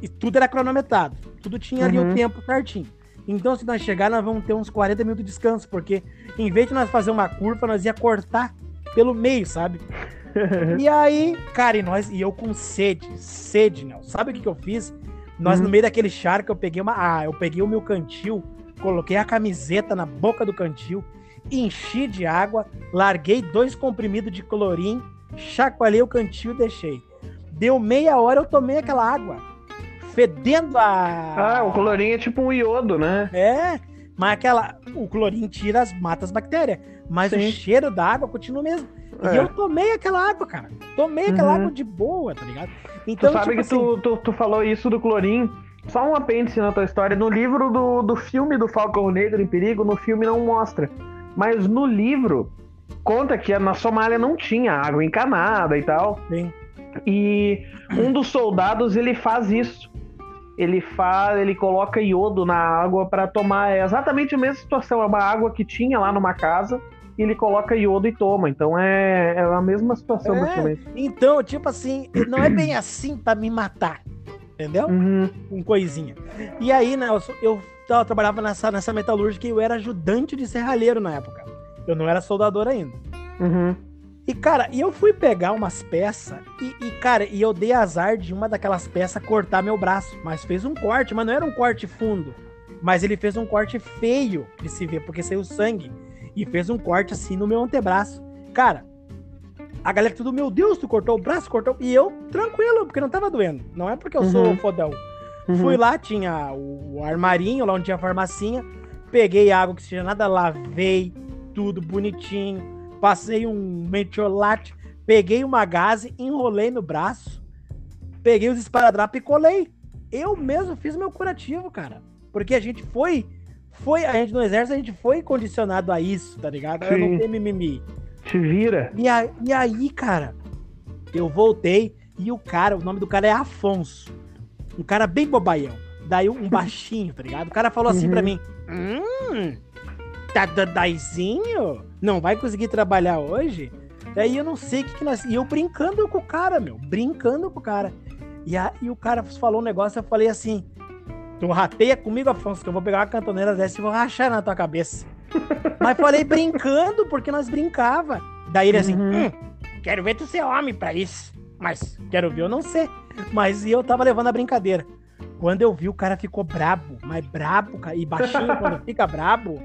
e tudo era cronometrado. Tudo tinha ali Uhum. o tempo certinho. Então, se nós chegar, nós vamos ter uns 40 minutos de descanso, porque em vez de nós fazer uma curva, nós ia cortar pelo meio, sabe? <laughs> E aí, cara, e nós, e eu com sede, sede, não. Sabe o que, que eu fiz? Nós, Uhum. no meio daquele charco, eu peguei uma. Ah, eu peguei o meu cantil, coloquei a camiseta na boca do cantil, enchi de água, larguei dois comprimidos de clorim, chacoalhei o cantil e deixei. Deu meia hora, eu tomei aquela água. Fedendo a. Ah, o colorinho é tipo um iodo, né? É, mas aquela. O clorim tira as, mata as bactérias. Mas o Sim. cheiro da água continua o mesmo. É. E eu tomei aquela água, cara. Tomei aquela Uhum. água de boa, tá ligado? Tu Então, sabe tipo que assim, tu, tu, tu falou isso do clorim. Só um apêndice na tua história. No livro do, do filme do Falcão Negro em Perigo, no filme não mostra. Mas no livro, conta que na Somália não tinha água encanada e tal. Sim. E um dos soldados ele faz isso. Ele faz, ele coloca iodo na água para tomar. É exatamente a mesma situação. É uma água que tinha lá numa casa. E ele coloca iodo e toma. Então é, é a mesma situação, É. praticamente. Então, tipo assim, não é bem assim pra me matar. Entendeu? Uhum. Com coisinha. E aí, né, eu, eu, tava- trabalhava nessa, nessa metalúrgica e eu era ajudante de serralheiro na época. Eu não era soldador ainda. Uhum. E, cara, e eu fui pegar umas peças e, e, cara, e eu dei azar de uma daquelas peças cortar meu braço. Mas fez um corte, mas não era um corte fundo. Mas ele fez um corte feio de se ver, porque saiu sangue. E fez um corte assim no meu antebraço. Cara, a galera tudo, meu Deus, tu cortou o braço, cortou. E eu, tranquilo, porque não tava doendo. Não é porque eu sou Uhum. fodão. Uhum. Fui lá, tinha o, armarinho, lá onde tinha a farmacinha. Peguei água oxigenada, lavei tudo bonitinho. Passei um metiolate. Peguei uma gase, enrolei no braço. Peguei os esparadrapos e colei. Eu mesmo fiz meu curativo, cara. Porque a gente foi. Foi, a gente no exército, a gente foi condicionado a isso, tá ligado? Eu não Sim. tenho mimimi. Te vira. E, a- e aí, cara, eu voltei e o cara, o nome do cara é Afonso. Um cara bem bobaião. Daí um <laughs> baixinho, tá ligado? O cara falou assim Uhum. pra mim: Hum, tá dadaizinho? Não vai conseguir trabalhar hoje? Daí eu não sei o que, que nós. E eu brincando com o cara, meu. Brincando com o cara. E aí o cara falou um negócio, eu falei assim: Tu rateia comigo, Afonso, que eu vou pegar uma cantoneira dessa e vou rachar na tua cabeça. Mas falei brincando, porque nós brincava. Daí ele assim, Uhum. hum, quero ver tu ser homem pra isso. Mas quero ver eu não sei. Mas e eu tava levando a brincadeira. Quando eu vi, o cara ficou brabo, mas brabo, cara. E baixinho quando fica brabo.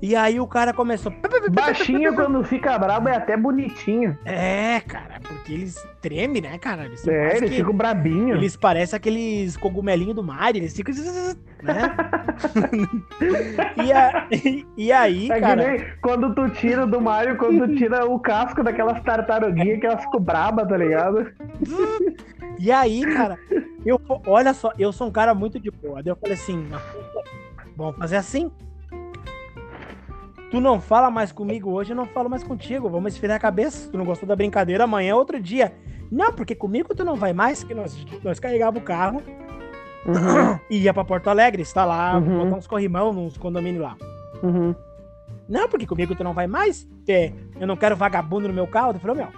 E aí o cara começou. Baixinho quando fica brabo é até bonitinho. É, cara, porque eles tremem, né, cara? Eles, É, eles que- ficam brabinhos. eles parecem aqueles cogumelinhos do mar, eles ficam. Né? <laughs> e, a- e aí, É que cara. nem quando tu tira do Mario, quando tu tira o casco daquelas tartaruguinhas que elas ficam brabas, tá ligado? <laughs> E aí, cara, eu, olha só, eu sou um cara muito de boa. Daí eu falei assim, vamos fazer assim. Tu não fala mais comigo hoje, eu não falo mais contigo. Vamos esfriar a cabeça. Tu não gostou da brincadeira, amanhã é outro dia. Não, porque comigo tu não vai mais, que nós, nós carregava o carro <coughs> e ia pra Porto Alegre, está lá, Uhum. botar uns corrimão nos condomínios lá. Uhum. Não, porque comigo tu não vai mais. que Eu não quero vagabundo no meu carro. Eu falei, meu,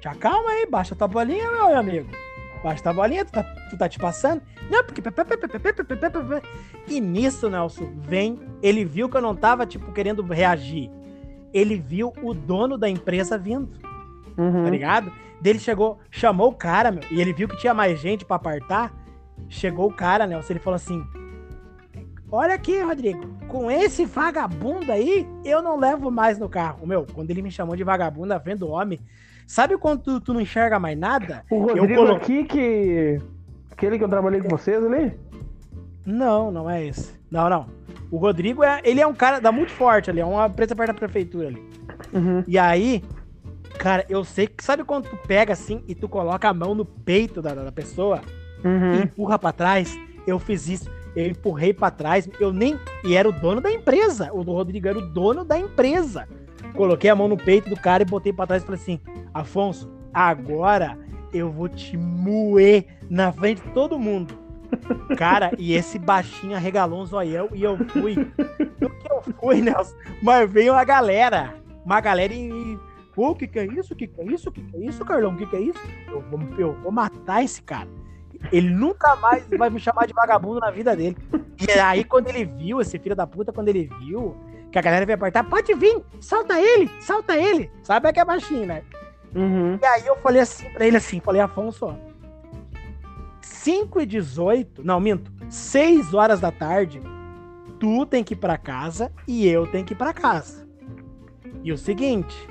te acalma aí, baixa tua bolinha, meu amigo. baixa tua bolinha, tu tá, tu tá te passando. Não, porque. E nisso, Nelson, vem. Ele viu que eu não tava, tipo, querendo reagir. Ele viu o dono da empresa vindo. Uhum. Tá ligado? Dele chegou, chamou o cara, meu, e ele viu que tinha mais gente pra apartar. Chegou o cara, Nelson, ele falou assim: Olha aqui, Rodrigo, com esse vagabundo aí, eu não levo mais no carro. Meu, quando ele me chamou de vagabundo na frente do homem, sabe quando tu, tu não enxerga mais nada? O Rodrigo colo- aqui que. Aquele que eu trabalhei com vocês ali? Não, não é esse. Não, não. O Rodrigo é, ele é um cara da muito forte ali, é uma empresa perto da prefeitura ali. Uhum. E aí, cara, eu sei que sabe quando tu pega assim e tu coloca a mão no peito da, da pessoa e Uhum. empurra pra trás? Eu fiz isso. Eu empurrei pra trás, eu nem. E era o dono da empresa. O do Rodrigo era o dono da empresa. Coloquei a mão no peito do cara e botei pra trás e falei assim: Afonso, agora eu vou te moer na frente de todo mundo. Cara, e esse baixinho arregalou um zoião e eu fui. No que eu fui, Nelson, mas veio uma galera. Uma galera e. Pô, o que, que é isso? O que, que é isso? O que, que é isso, Carlão? O que, que é isso? Eu vou, eu vou matar esse cara. Ele nunca mais vai me chamar de vagabundo na vida dele. E aí, quando ele viu, esse filho da puta, quando ele viu que a galera veio apertar, pode vir, salta ele, salta ele. Sabe que é baixinho, né? Uhum. E aí eu falei assim pra ele assim, falei, Afonso, ó, 5 e 18, não, minto, 6 horas da tarde, tu tem que ir pra casa e eu tenho que ir pra casa. E o seguinte,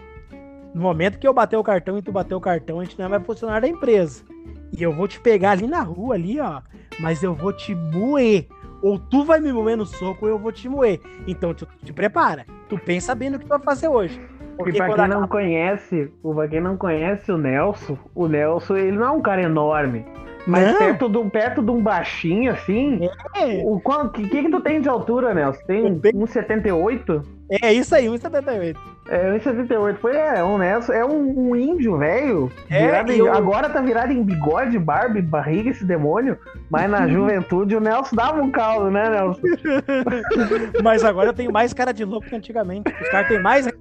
no momento que eu bater o cartão e tu bater o cartão, a gente não é mais funcionário da empresa. E eu vou te pegar ali na rua, ali, ó, mas eu vou te moer. Ou tu vai me moer no soco ou eu vou te moer. Então tu te prepara. Tu pensa bem no que tu vai fazer hoje. E pra quando quem acaba- não conhece, o- pra quem não conhece o Nelson, o Nelson, ele não é um cara enorme. Mas Não. perto de, um, perto de um baixinho, assim. É. O que, que que tu tem de altura, Nelson? Tem Eu tenho- 1,78? É isso aí, 1,78. É, 1,78. Foi, é, um Nelson. É um, um índio velho. É, em- eu- Agora tá virado em bigode, barba barriga esse demônio. Mas na <laughs> juventude o Nelson dava um caldo, né, Nelson? <laughs> Mas agora eu tenho mais cara de louco que antigamente. Os caras têm mais que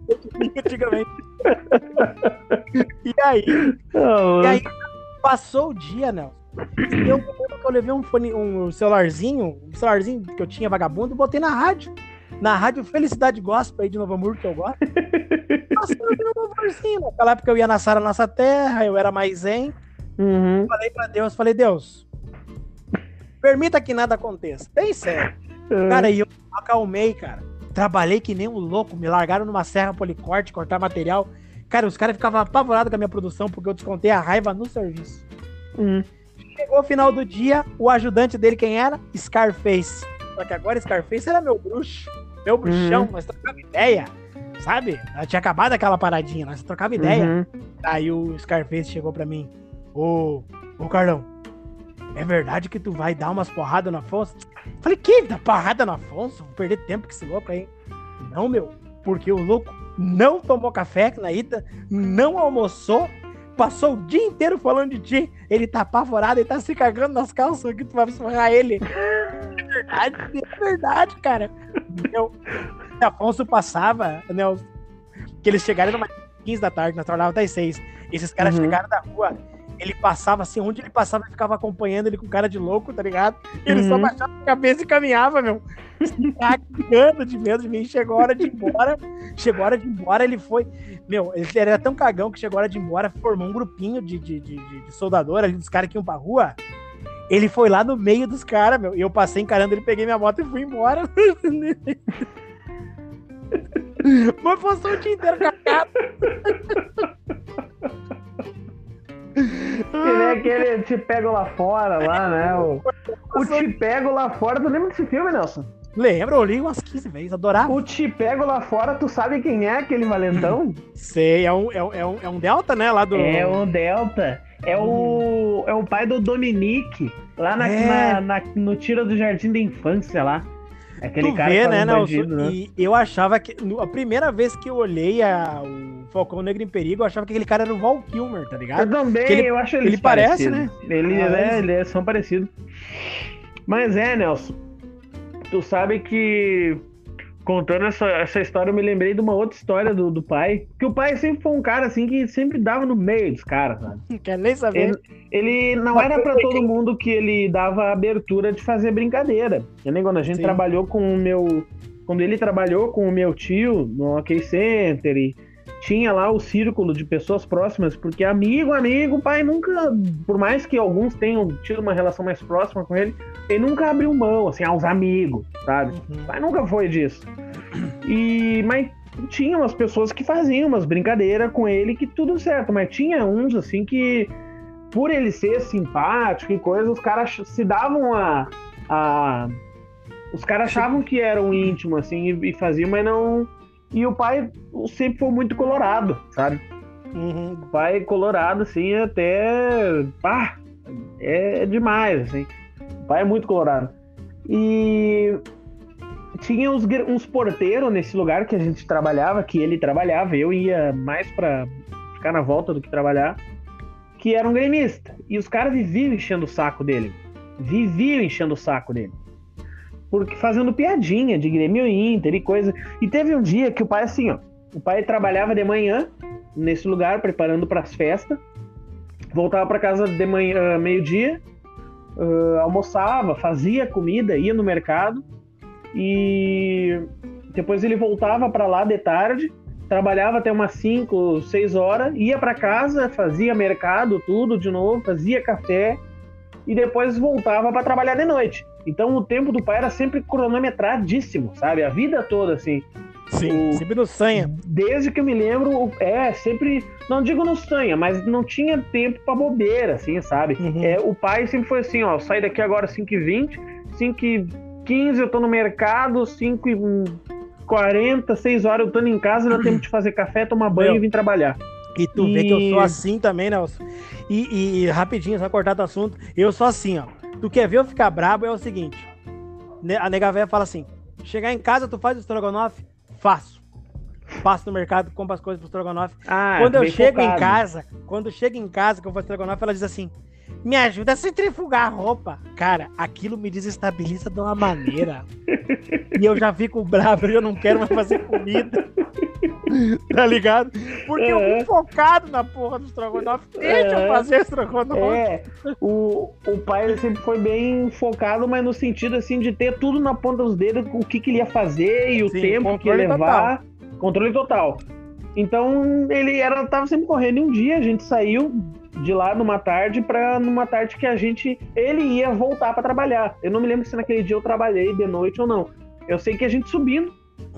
antigamente. E aí, e aí, passou o dia, Nelson. E eu eu levei um fone, um celularzinho, um celularzinho que eu tinha vagabundo, e botei na rádio. Na rádio Felicidade Gospel aí de Novo Hamburgo, que eu gosto. <laughs> Passando aqui no Novorzinho. Naquela época eu ia na Sara Nossa Terra, eu era mais zen. Uhum. Falei pra Deus, falei, Deus, permita que nada aconteça. Bem sério. Cara, e eu acalmei, cara. Trabalhei que nem um louco, me largaram numa serra policorte, cortar material. Cara, os caras ficavam apavorados com a minha produção porque eu descontei a raiva no serviço. Uhum. Chegou o final do dia, o ajudante dele quem era? Scarface. Só que agora Scarface era meu bruxo, meu bruxão, Uhum. nós trocava ideia, sabe? Ela tinha acabado aquela paradinha, nós trocava ideia. Uhum. Aí o Scarface chegou pra mim, ô, ô Carlão, é verdade que tu vai dar umas porradas no Afonso? Falei, que dar porrada no Afonso? Vou perder tempo com esse louco aí. Não, meu, porque o louco não tomou café na ida, não almoçou, passou o dia inteiro falando de ti. Ele tá apavorado, ele tá se cagando nas calças aqui, tu vai esforrar ele. É <laughs> verdade, é verdade, cara. O Afonso passava, né? Que eles chegaram numa 15 da tarde, nós trabalhávamos até as 6. Esses caras Uhum. chegaram da rua, ele passava assim, onde ele passava, eu ficava acompanhando ele com cara de louco, tá ligado? E ele só Uhum. baixava a cabeça e caminhava, meu. Se cagando de medo de mim. Chegou a hora de ir embora. Chegou a hora de ir embora, ele foi. Meu, ele era tão cagão que chegou a hora de ir embora, formou um grupinho de, de, de, de- de soldador ali, dos caras que iam pra rua. Ele foi lá no meio dos caras, meu. E eu passei encarando ele, peguei minha moto e fui embora. <laughs> Mas passou o dia inteiro cagado. Que nem aquele Te Pego Lá Fora lá, né? O, o Te Pego Lá Fora, tu lembra desse filme, Nelson? Lembra, eu li umas 15 vezes, adorava. O Te Pego Lá Fora, tu sabe quem é aquele valentão? Sei, é um, é, um, é, um, é um Delta, né? Lá do. É o Delta. É o, é o pai do Dominique, lá na, É. na- na- no Tiro do Jardim da Infância lá. Aquele tu cara vê, que né, um bandido, né? E eu achava que. A primeira vez que eu olhei a, o Falcão Negro em Perigo, eu achava que aquele cara era o Val Kilmer, tá Eu ligado? também, Que ele- eu acho eles ele parece, parecidos. Ele, Ah, é, mas- eles são parecidos. Mas é, Nelson. Tu sabe que contando essa, essa história, eu me lembrei de uma outra história do, do pai. Que o pai sempre foi um cara assim que sempre dava no meio dos caras, sabe? Quer nem saber. Ele, ele não era para todo mundo que ele dava abertura de fazer brincadeira. Nem quando a gente Sim. trabalhou com o meu. Quando ele trabalhou com o meu tio no OK Center e tinha lá o círculo de pessoas próximas, porque amigo, amigo, pai nunca, por mais que alguns tenham tido uma relação mais próxima com ele, ele nunca abriu mão, assim, aos amigos, sabe? Uhum. O pai nunca foi disso. E, mas tinha umas pessoas que faziam umas brincadeiras com ele que tudo certo, mas tinha uns, assim, que por ele ser simpático e coisa, os caras se davam a, a os caras achavam que eram íntimos, assim, e, e faziam, mas não e o pai sempre foi muito colorado, sabe? Uhum. O pai colorado, assim, até. Pá, é, demais, assim. O pai é muito colorado. E tinha uns, uns porteiros nesse lugar que a gente trabalhava, que ele trabalhava, eu ia mais para ficar na volta do que trabalhar, que era um gremista. E os caras viviam enchendo o saco dele. Viviam enchendo o saco dele porque fazendo piadinha de Grêmio Inter e coisa. E teve um dia que o pai, assim, ó, o pai trabalhava de manhã nesse lugar, preparando para as festas, voltava para casa de manhã, meio-dia, uh, almoçava, fazia comida, ia no mercado e depois ele voltava para lá de tarde, trabalhava até umas 5, 6 horas, ia para casa, fazia mercado, tudo de novo, fazia café e depois voltava para trabalhar de noite. Então o tempo do pai era sempre cronometradíssimo, sabe? A vida toda, assim. Sim, o... sempre no sanha. Desde que eu me lembro, é, sempre. Não digo no sanha, mas não tinha tempo pra bobeira, assim, sabe? Uhum. É, o pai sempre foi assim, ó, sai daqui agora 5h20, 5h15 eu tô no mercado, 5h40, 6 horas eu tô em casa, dá tempo de fazer café, tomar banho Meu. e vir trabalhar. E tu e... vê que eu sou assim também, Nelson. E, e, e rapidinho, só cortar do assunto, eu sou assim, ó. Tu quer ver eu ficar brabo é o seguinte. A nega véia fala assim: chegar em casa, tu faz o estrogonofe? Faço. Passo no mercado, compro as coisas pro estrogonofe. Ah, quando eu chego focado. em casa, quando chego em casa que eu faço estrogonofe, ela diz assim: me ajuda a centrifugar a roupa. Cara, aquilo me desestabiliza de uma maneira. e eu já fico bravo, eu não quero mais fazer comida. <laughs> tá ligado? Porque é. eu fico focado na porra do estrogonofe. Deixa é. eu fazer estrogonofe. É. O, o pai ele sempre foi bem focado, mas no sentido assim de ter tudo na ponta dos dedos, o que, que ele ia fazer e o Sim, tempo que ia levar. Total. Controle total. Então ele era tava sempre correndo e um dia a gente saiu de lá numa tarde para numa tarde que a gente ele ia voltar para trabalhar. Eu não me lembro se naquele dia eu trabalhei de noite ou não. Eu sei que a gente subindo,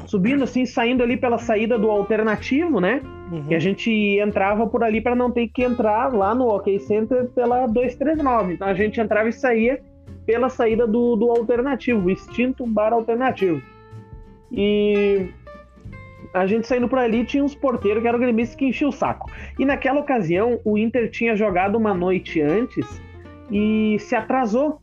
subindo assim, saindo ali pela saída do alternativo, né? Uhum. Que a gente entrava por ali para não ter que entrar lá no OK Center pela 239. Então a gente entrava e saía pela saída do, do alternativo, extinto bar alternativo. E a gente saindo por ali tinha uns porteiros que eram gremistas que enchiam o saco. E naquela ocasião, o Inter tinha jogado uma noite antes e se atrasou.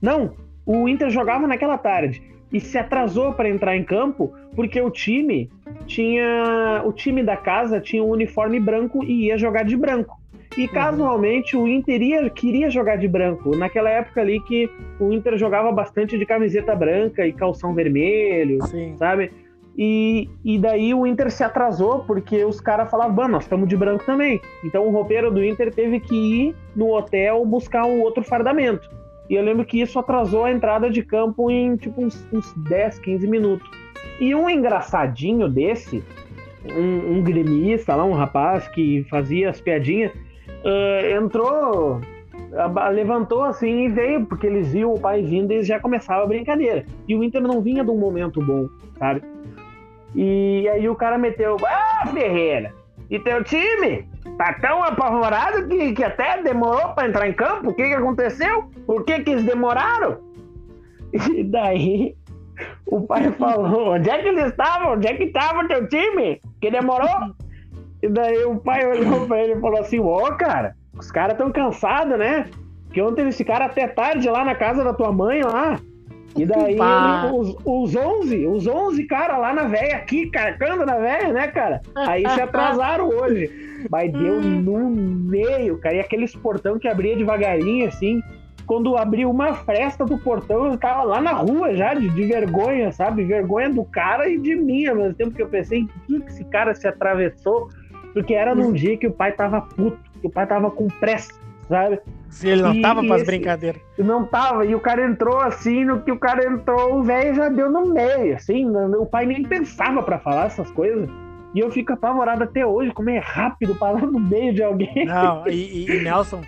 Não, o Inter jogava naquela tarde e se atrasou para entrar em campo porque o time tinha o time da casa tinha um uniforme branco e ia jogar de branco. E uhum. casualmente o Inter ia, queria jogar de branco. Naquela época ali que o Inter jogava bastante de camiseta branca e calção vermelho, Sim. sabe? E, e daí o Inter se atrasou porque os caras falavam, nós estamos de branco também. Então o roupeiro do Inter teve que ir no hotel buscar um outro fardamento. E eu lembro que isso atrasou a entrada de campo em tipo uns, uns 10, 15 minutos. E um engraçadinho desse, um, um gremista lá, um rapaz que fazia as piadinhas, uh, entrou, levantou assim e veio, porque eles viam o pai vindo e já começava a brincadeira. E o Inter não vinha de um momento bom, sabe? E aí o cara meteu, ah, Ferreira, e teu time tá tão apavorado que, que até demorou para entrar em campo? O que, que aconteceu? Por que, que eles demoraram? <laughs> E daí o pai <laughs> falou, onde é que eles estavam? Onde é que estava teu time? Que demorou? E daí o pai olhou pra ele e falou assim, ô oh, cara, os caras estão cansados, né? Que ontem eles ficaram até tarde lá na casa da tua mãe lá. E daí ele, os, os 11, os 11 caras lá na véia, aqui, carcando na véia, né, cara? Aí se atrasaram hoje. Mas deu <laughs> no meio, cara. E aqueles portão que abria devagarinho, assim. quando abriu uma fresta do portão, eu tava lá na rua já, de, de vergonha, sabe? Vergonha do cara e de mim, ao mesmo tempo que eu pensei, em que, que esse cara se atravessou? Porque era num dia que o pai tava puto, que o pai tava com pressa, sabe? Se ele não e, tava para as brincadeiras. Não tava, e o cara entrou assim, no que o cara entrou, o velho já deu no meio, assim, o pai nem pensava para falar essas coisas. E eu fico apavorado até hoje, como é rápido parar no meio de alguém. Não, <laughs> e, e, Nelson,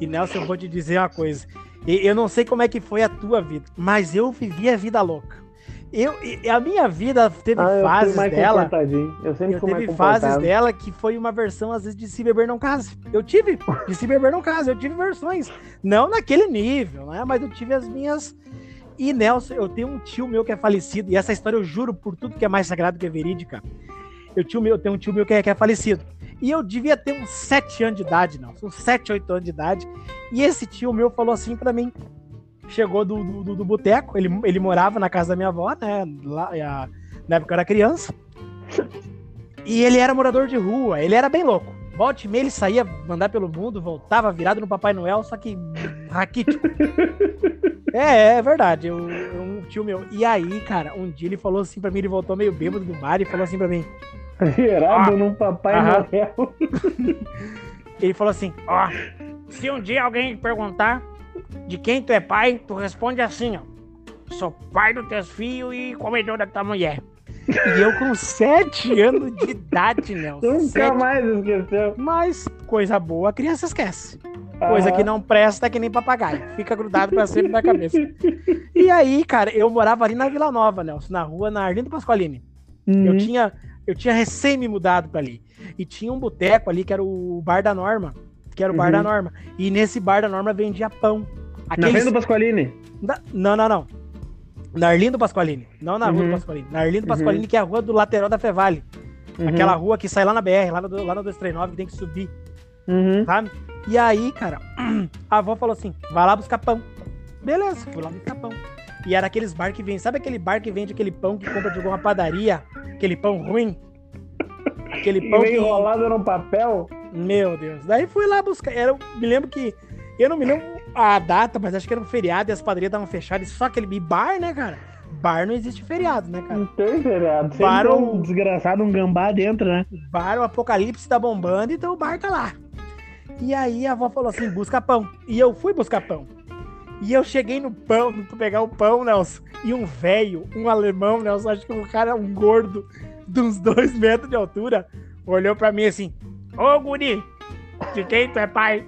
e Nelson, eu vou te dizer uma coisa. Eu não sei como é que foi a tua vida, mas eu vivi a vida louca. Eu, a minha vida teve ah, fases dela. Eu sempre eu teve fases dela que foi uma versão, às vezes, de Se Beber Não Case. Eu tive, de Se Beber Não Case, eu tive versões. Não naquele nível, né? Mas eu tive as minhas. E Nelson, eu tenho um tio meu que é falecido, e essa história eu juro por tudo que é mais sagrado que é verídica. Eu, tio meu, eu tenho um tio meu que é, que é falecido. E eu devia ter uns 7 anos de idade, não. Uns 7, 8 anos de idade. E esse tio meu falou assim para mim: chegou do, do, do boteco, ele, ele morava na casa da minha avó, né? Lá, a, na época eu era criança. E ele era morador de rua, ele era bem louco. Volte e meia ele saía andar pelo mundo, voltava virado no Papai Noel, só que raquítico. <laughs> é, é verdade, eu, um tio meu. E aí, cara, um dia ele falou assim pra mim, ele voltou meio bêbado do bar e falou assim pra mim. Virado ah, no Papai Noel. <laughs> ele falou assim, ó, se um dia alguém perguntar de quem tu é pai, tu responde assim, ó. Sou pai dos teus filhos e comedor da tua mulher. E eu com sete <laughs> anos de idade, Nelson. Nunca sete... mais esqueceu. Mas coisa boa a criança esquece. Coisa que não presta é que nem papagaio. Fica grudado pra sempre na cabeça. <laughs> E aí, cara, eu morava ali na Vila Nova, Nelson, na rua, na Arlindo Pasqualini. Uhum. Eu tinha eu tinha recém me mudado pra ali. E tinha um boteco ali que era o Bar da Norma. Que era o uhum. Bar da uhum. Norma. E nesse Bar da Norma vendia pão. Aqueles... Na Arlindo Pasqualini? Não, não, não. Na Arlindo Pasqualini. Não na rua uhum. do Pasqualini. Na Arlindo uhum. Pasqualini, que é a rua do lateral da Fevale. Uhum. Aquela rua que sai lá na BR, lá no, lá no 239, que tem que subir. Uhum. Sabe? E aí, cara, <clears throat> a avó falou assim: vai lá buscar pão. Beleza, fui lá buscar pão. E era aqueles bar que vem, sabe aquele bar que vende aquele pão que compra de alguma padaria? Aquele pão ruim? <laughs> Aquele pão que... enrolado no papel? Meu Deus. Daí fui lá buscar. Era, me lembro que. Eu não me lembro a data, mas acho que era um feriado e as padarias estavam fechadas. Só aquele bar, né, cara? Bar não existe feriado, né, cara? Não tem feriado. Bar um desgraçado, um gambá dentro, né? Bar, o apocalipse tá bombando, então o bar tá lá. E aí a avó falou assim: busca pão. E eu fui buscar pão. E eu cheguei no pão, pra pegar o pão, Nelson. E um velho, um alemão, Nelson, acho que um cara, um gordo, de uns dois metros de altura, olhou pra mim assim: Ô guri, de quem tu é pai?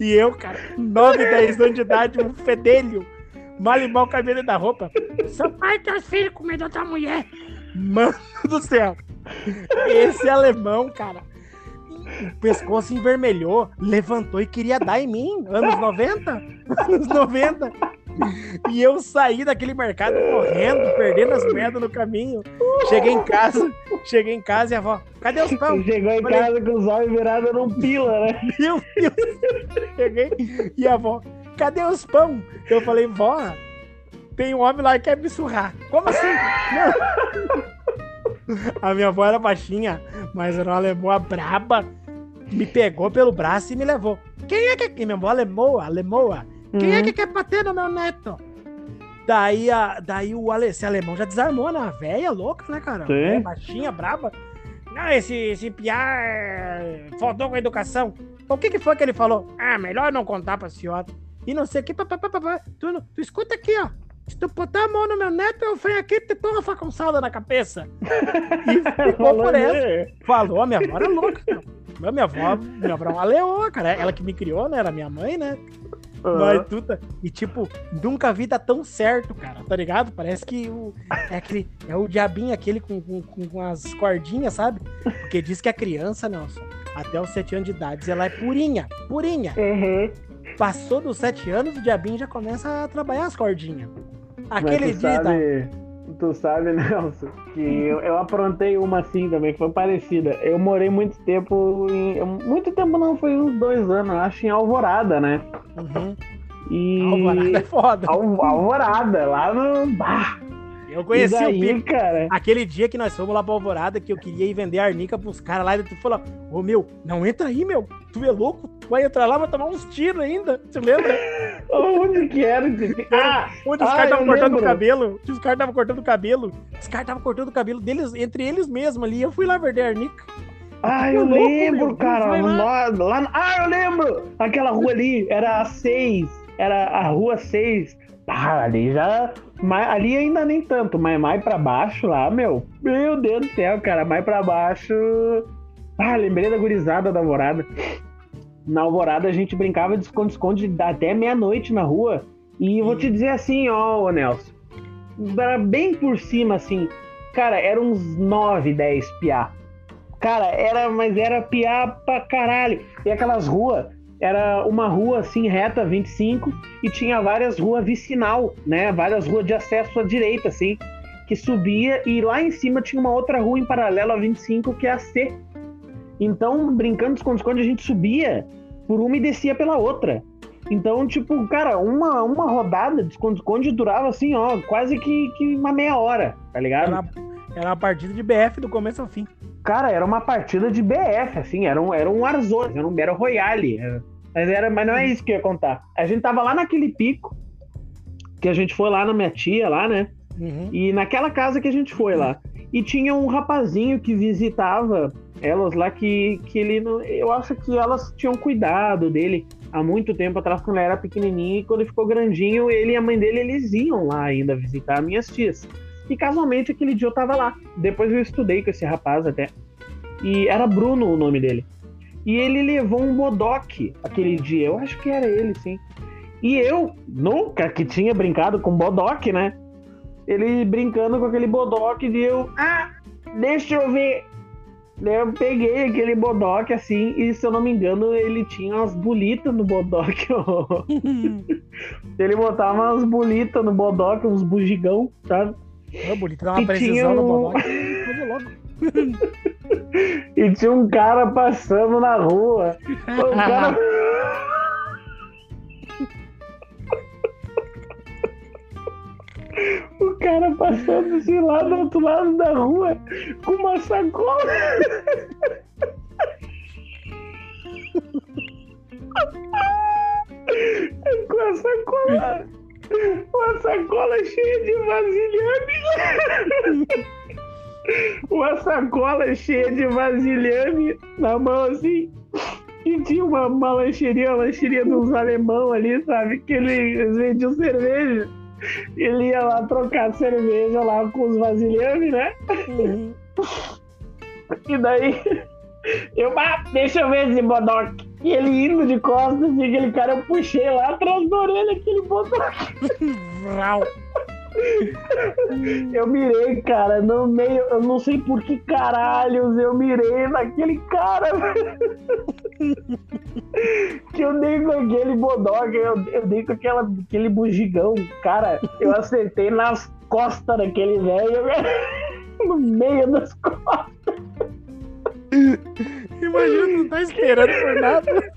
e eu, cara, 9, 10 anos de idade, um fedelho, mal e mal cabelo da roupa. Seu pai e teus filhos comendo outra mulher. Mano do céu. Esse alemão, cara, o pescoço envermelhou, levantou e queria dar em mim. Anos 90? Anos 90. <laughs> E eu saí daquele mercado correndo, perdendo as moedas no caminho. Cheguei em casa, cheguei em casa e a avó, cadê os pão? Chegou em Falei, casa com os olhos virados num pila, né? Meu Deus! Cheguei e a avó, cadê os pão? Eu falei, vó, tem um homem lá que quer me surrar. Como assim? A minha avó era baixinha, mas era uma lemoa braba. Me pegou pelo braço e me levou. Quem é que. Minha avó lemoa, lemoa. Quem é uhum. é que quer bater no meu neto? Daí, a, daí o esse alemão já desarmou na velha louca, né, cara? Sim. baixinha, braba. Não, esse, esse piá é... faltou com a educação. O que, que foi que ele falou? Ah, melhor não contar pra senhora. E não sei o que. Tu, tu escuta aqui, ó. Se tu botar a mão no meu neto, eu venho aqui e te dou uma facãozada na cabeça. <laughs> E ficou por essa. Falou, a minha avó era louca, cara. Minha avó, minha avó é uma leoa, cara. Ela que me criou, né? Era minha mãe, né? Uhum. Mas tu tá... E tipo, nunca vi dar tão certo, cara, tá ligado? Parece que o... é, aquele... é o diabinho aquele com, com, com as cordinhas, sabe? Porque diz que a criança, Nelson, até os sete anos de idade, ela é purinha, purinha. Uhum. Passou dos sete anos, o diabinho já começa a trabalhar as cordinhas. Aquele dia. Sabe, tu sabe, <laughs> Nelson, que eu, eu aprontei uma assim também, foi parecida. Eu morei muito tempo em. Muito tempo não, foi uns dois anos, acho, em Alvorada, né? Uhum. E. Alvorada é foda. Al, Alvorada, lá no. Bah. Eu conheci daí, o Pico. cara? Aquele dia que nós fomos lá pra Alvorada, que eu queria ir vender a arnica pros caras lá, e tu falou, ô meu, não entra aí, meu. Tu é louco? Tu vai entrar lá, vai tomar uns tiros ainda. Você lembra? <laughs> Onde que era? Ah, Onde os Ah, caras estavam eu cortando o cabelo. Os caras estavam cortando o cabelo. Os caras estavam cortando o cabelo deles, entre eles mesmos ali. Eu fui lá vender a arnica. ah, Que eu louco, lembro, meu. cara. Lá. Lá, lá Ah, eu lembro! Aquela rua ali, era a 6. Era a rua 6. Ah, ali já. Mas, ali ainda nem tanto, mas mais pra baixo lá, meu. Meu Deus do céu, cara. Mais pra baixo. Ah, lembrei da gurizada da Alvorada. Na Alvorada a gente brincava de esconde-esconde até meia-noite na rua. E vou te dizer assim, ó, Nelson. Era bem por cima, assim. Cara, era uns 9, 10 piá. Cara, era, mas era piá pra caralho. E aquelas ruas, era uma rua assim reta, 25, e tinha várias ruas vicinal, né? Várias ruas de acesso à direita, assim, que subia e lá em cima tinha uma outra rua em paralelo à 25, que é a C. Então, brincando de esconde-esconde, a gente subia por uma e descia pela outra. Então, tipo, cara, uma, uma rodada de esconde-esconde durava assim, ó, quase que, que uma meia hora, tá ligado? Era, era uma partida de BF do começo ao fim. Cara, era uma partida de BF, assim, era um, era um Warzone, era um Battle Royale. era- Mas, era, mas não é isso que eu ia contar. A gente tava lá naquele pico, que a gente foi lá na minha tia, lá, né? Uhum. E naquela casa que a gente foi lá. E tinha um rapazinho que visitava elas lá, que, que ele não. Eu acho que elas tinham cuidado dele há muito tempo atrás, quando ele era pequenininho. E quando ele ficou grandinho, ele e a mãe dele, eles iam lá ainda visitar minhas tias. E casualmente aquele dia eu tava lá. Depois eu estudei com esse rapaz até. E era Bruno o nome dele. E ele levou um bodoque aquele dia. Eu acho que era ele, sim. E eu, nunca que tinha brincado com bodoque, né? Ele brincando com aquele bodoque e eu, ah, deixa eu ver. Eu peguei aquele bodoque assim, e se eu não me engano, ele tinha umas bolitas no bodoque. <laughs> <laughs> ele botava umas bolitas no bodoque, uns bugigão, sabe? Ô, bonito, dá uma E precisão tinha no um- Bodoque. Coisa louca. E tinha um cara passando na rua. O cara. O <laughs> cara passando assim lá do outro lado da rua com uma sacola. <laughs> com a sacola. Uma sacola cheia de vasilhame. uma sacola cheia de vasilhame na mão assim. E tinha uma, uma lancheria, uma lancheria dos alemão ali, sabe? Que eles vendiam cerveja. Ele ia lá trocar cerveja lá com os vasilhame, né? Uhum. E daí, eu, ah, deixa eu ver esse bodoque. E ele indo de costas, e aquele cara, eu puxei lá atrás da orelha aquele bodoque. Vrau. Eu mirei, cara, no meio, eu não sei por que caralhos eu mirei naquele cara, que eu dei com aquele bodoque, eu, eu dei com aquela, aquele bugigão, cara, eu acertei nas costas daquele velho, <laughs> no meio das costas. Imagina, não tá esperando por nada.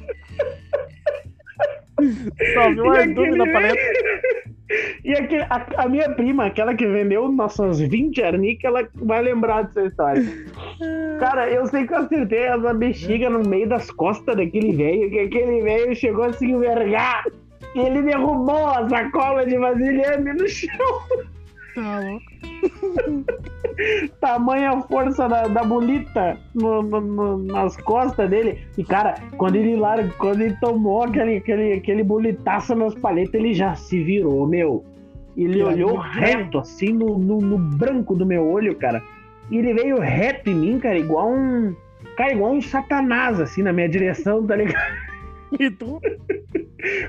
Só viu uma dúvida na paleta. E aquele, a, a minha prima, aquela que vendeu nossas 20 arnicas, ela vai lembrar dessa história. Cara, eu sei que eu acertei essa bexiga no meio das costas daquele velho, que aquele velho chegou a se envergar. E ele derrubou a sacola de vasilhame no chão. Tá louco. Tamanha força da, da bolita no- no- no- nas costas dele. E, cara, quando ele larga, quando ele tomou aquele, aquele, aquele bolitaço nas paletas, ele já se virou, meu. Ele olhou reto, assim, no, no, no branco do meu olho, cara. E ele veio reto em mim, cara, igual um. Cara, igual um satanás, assim, na minha direção, tá ligado? <laughs> E tu?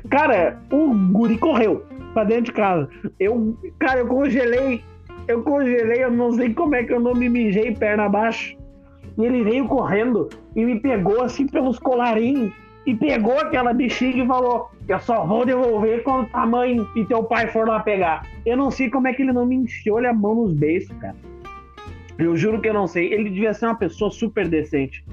Cara, o guri correu pra dentro de casa. Eu, cara, eu congelei. Eu congelei, eu não sei como é que eu não me mijei perna abaixo. E ele veio correndo e me pegou assim pelos colarinhos. E pegou aquela bexiga e falou: Eu só vou devolver quando tua mãe e teu pai for lá pegar. Eu não sei como é que ele não me enfiou a mão nos beiços, cara. Eu juro que eu não sei. Ele devia ser uma pessoa super decente.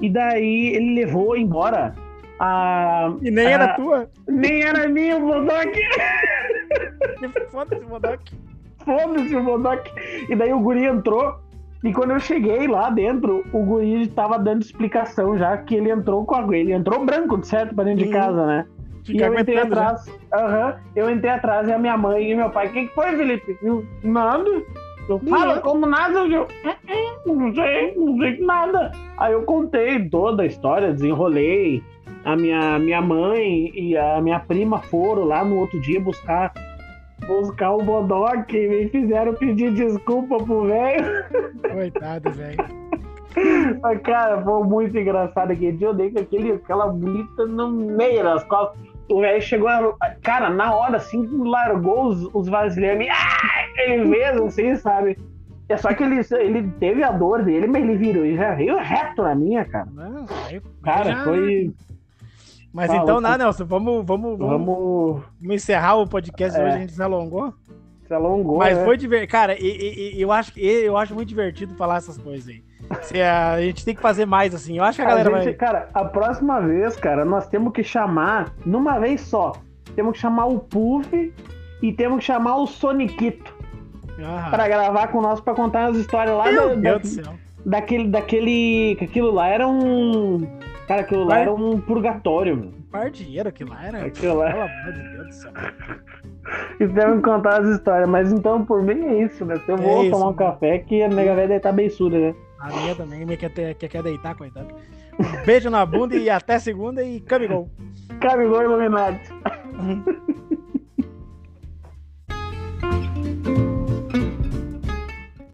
E daí ele levou embora a, E nem era Ah. tua. nem era minha, Bodoque. <laughs> Foda-se, Bodoque. Foda-se o Modok. E daí o guri entrou. E quando eu cheguei lá dentro, o guri tava dando explicação já que ele entrou com a. Ele entrou branco, certo? Pra dentro de casa, né? e eu entrei atrás. Aham. Uhum, eu entrei atrás e a minha mãe e meu pai. O que, que foi, Felipe? Eu, nada. Eu falo como nada, eu não sei, não sei nada. Aí eu contei toda a história, desenrolei. A minha, minha mãe e a minha prima foram lá no outro dia buscar buscar o Bodoc e me fizeram pedir desculpa pro velho. Coitado, velho. Mas, cara, foi muito engraçado aquele dia. Eu dei com aquele, aquela bonita no meio das costas. O velho chegou, cara, na hora assim, largou os, os vasilhames. Ah, ele mesmo, assim, sabe? É só que ele, ele teve a dor dele, mas ele virou e já veio reto na minha, cara. Não, cara, já... foi. Mas então, nada, Nelson, vamos, vamos, vamos, vamos... encerrar o podcast é. hoje, a gente se alongou. Se alongou. Mas né? foi divertido. Cara, e, e, eu, acho, eu acho muito divertido falar essas coisas aí. Se a, gente tem que fazer mais assim. Eu acho que a, a galera gente, vai. Cara, a próxima vez, cara, nós temos que chamar, numa vez só, temos que chamar o Puff e temos que chamar o Soniquito. Ah. Pra gravar com nós, pra contar as histórias lá Meu da, Deus da, do céu. daquele. Daquele. Aquilo lá era um Cara, aquilo Par... lá era um purgatório, meu. Um par de dinheiro aquilo lá era. Aquilo lá. Pelo amor de Deus do céu. E devem contar as histórias, mas então por mim é isso, né? Se eu é vou isso, tomar um mano. café, que a mega velha tá beiçuda, né? A minha também, minha quer, ter, quer, quer deitar, coitado. Um beijo na bunda e até segunda e camigol. Camigol iluminado. <laughs>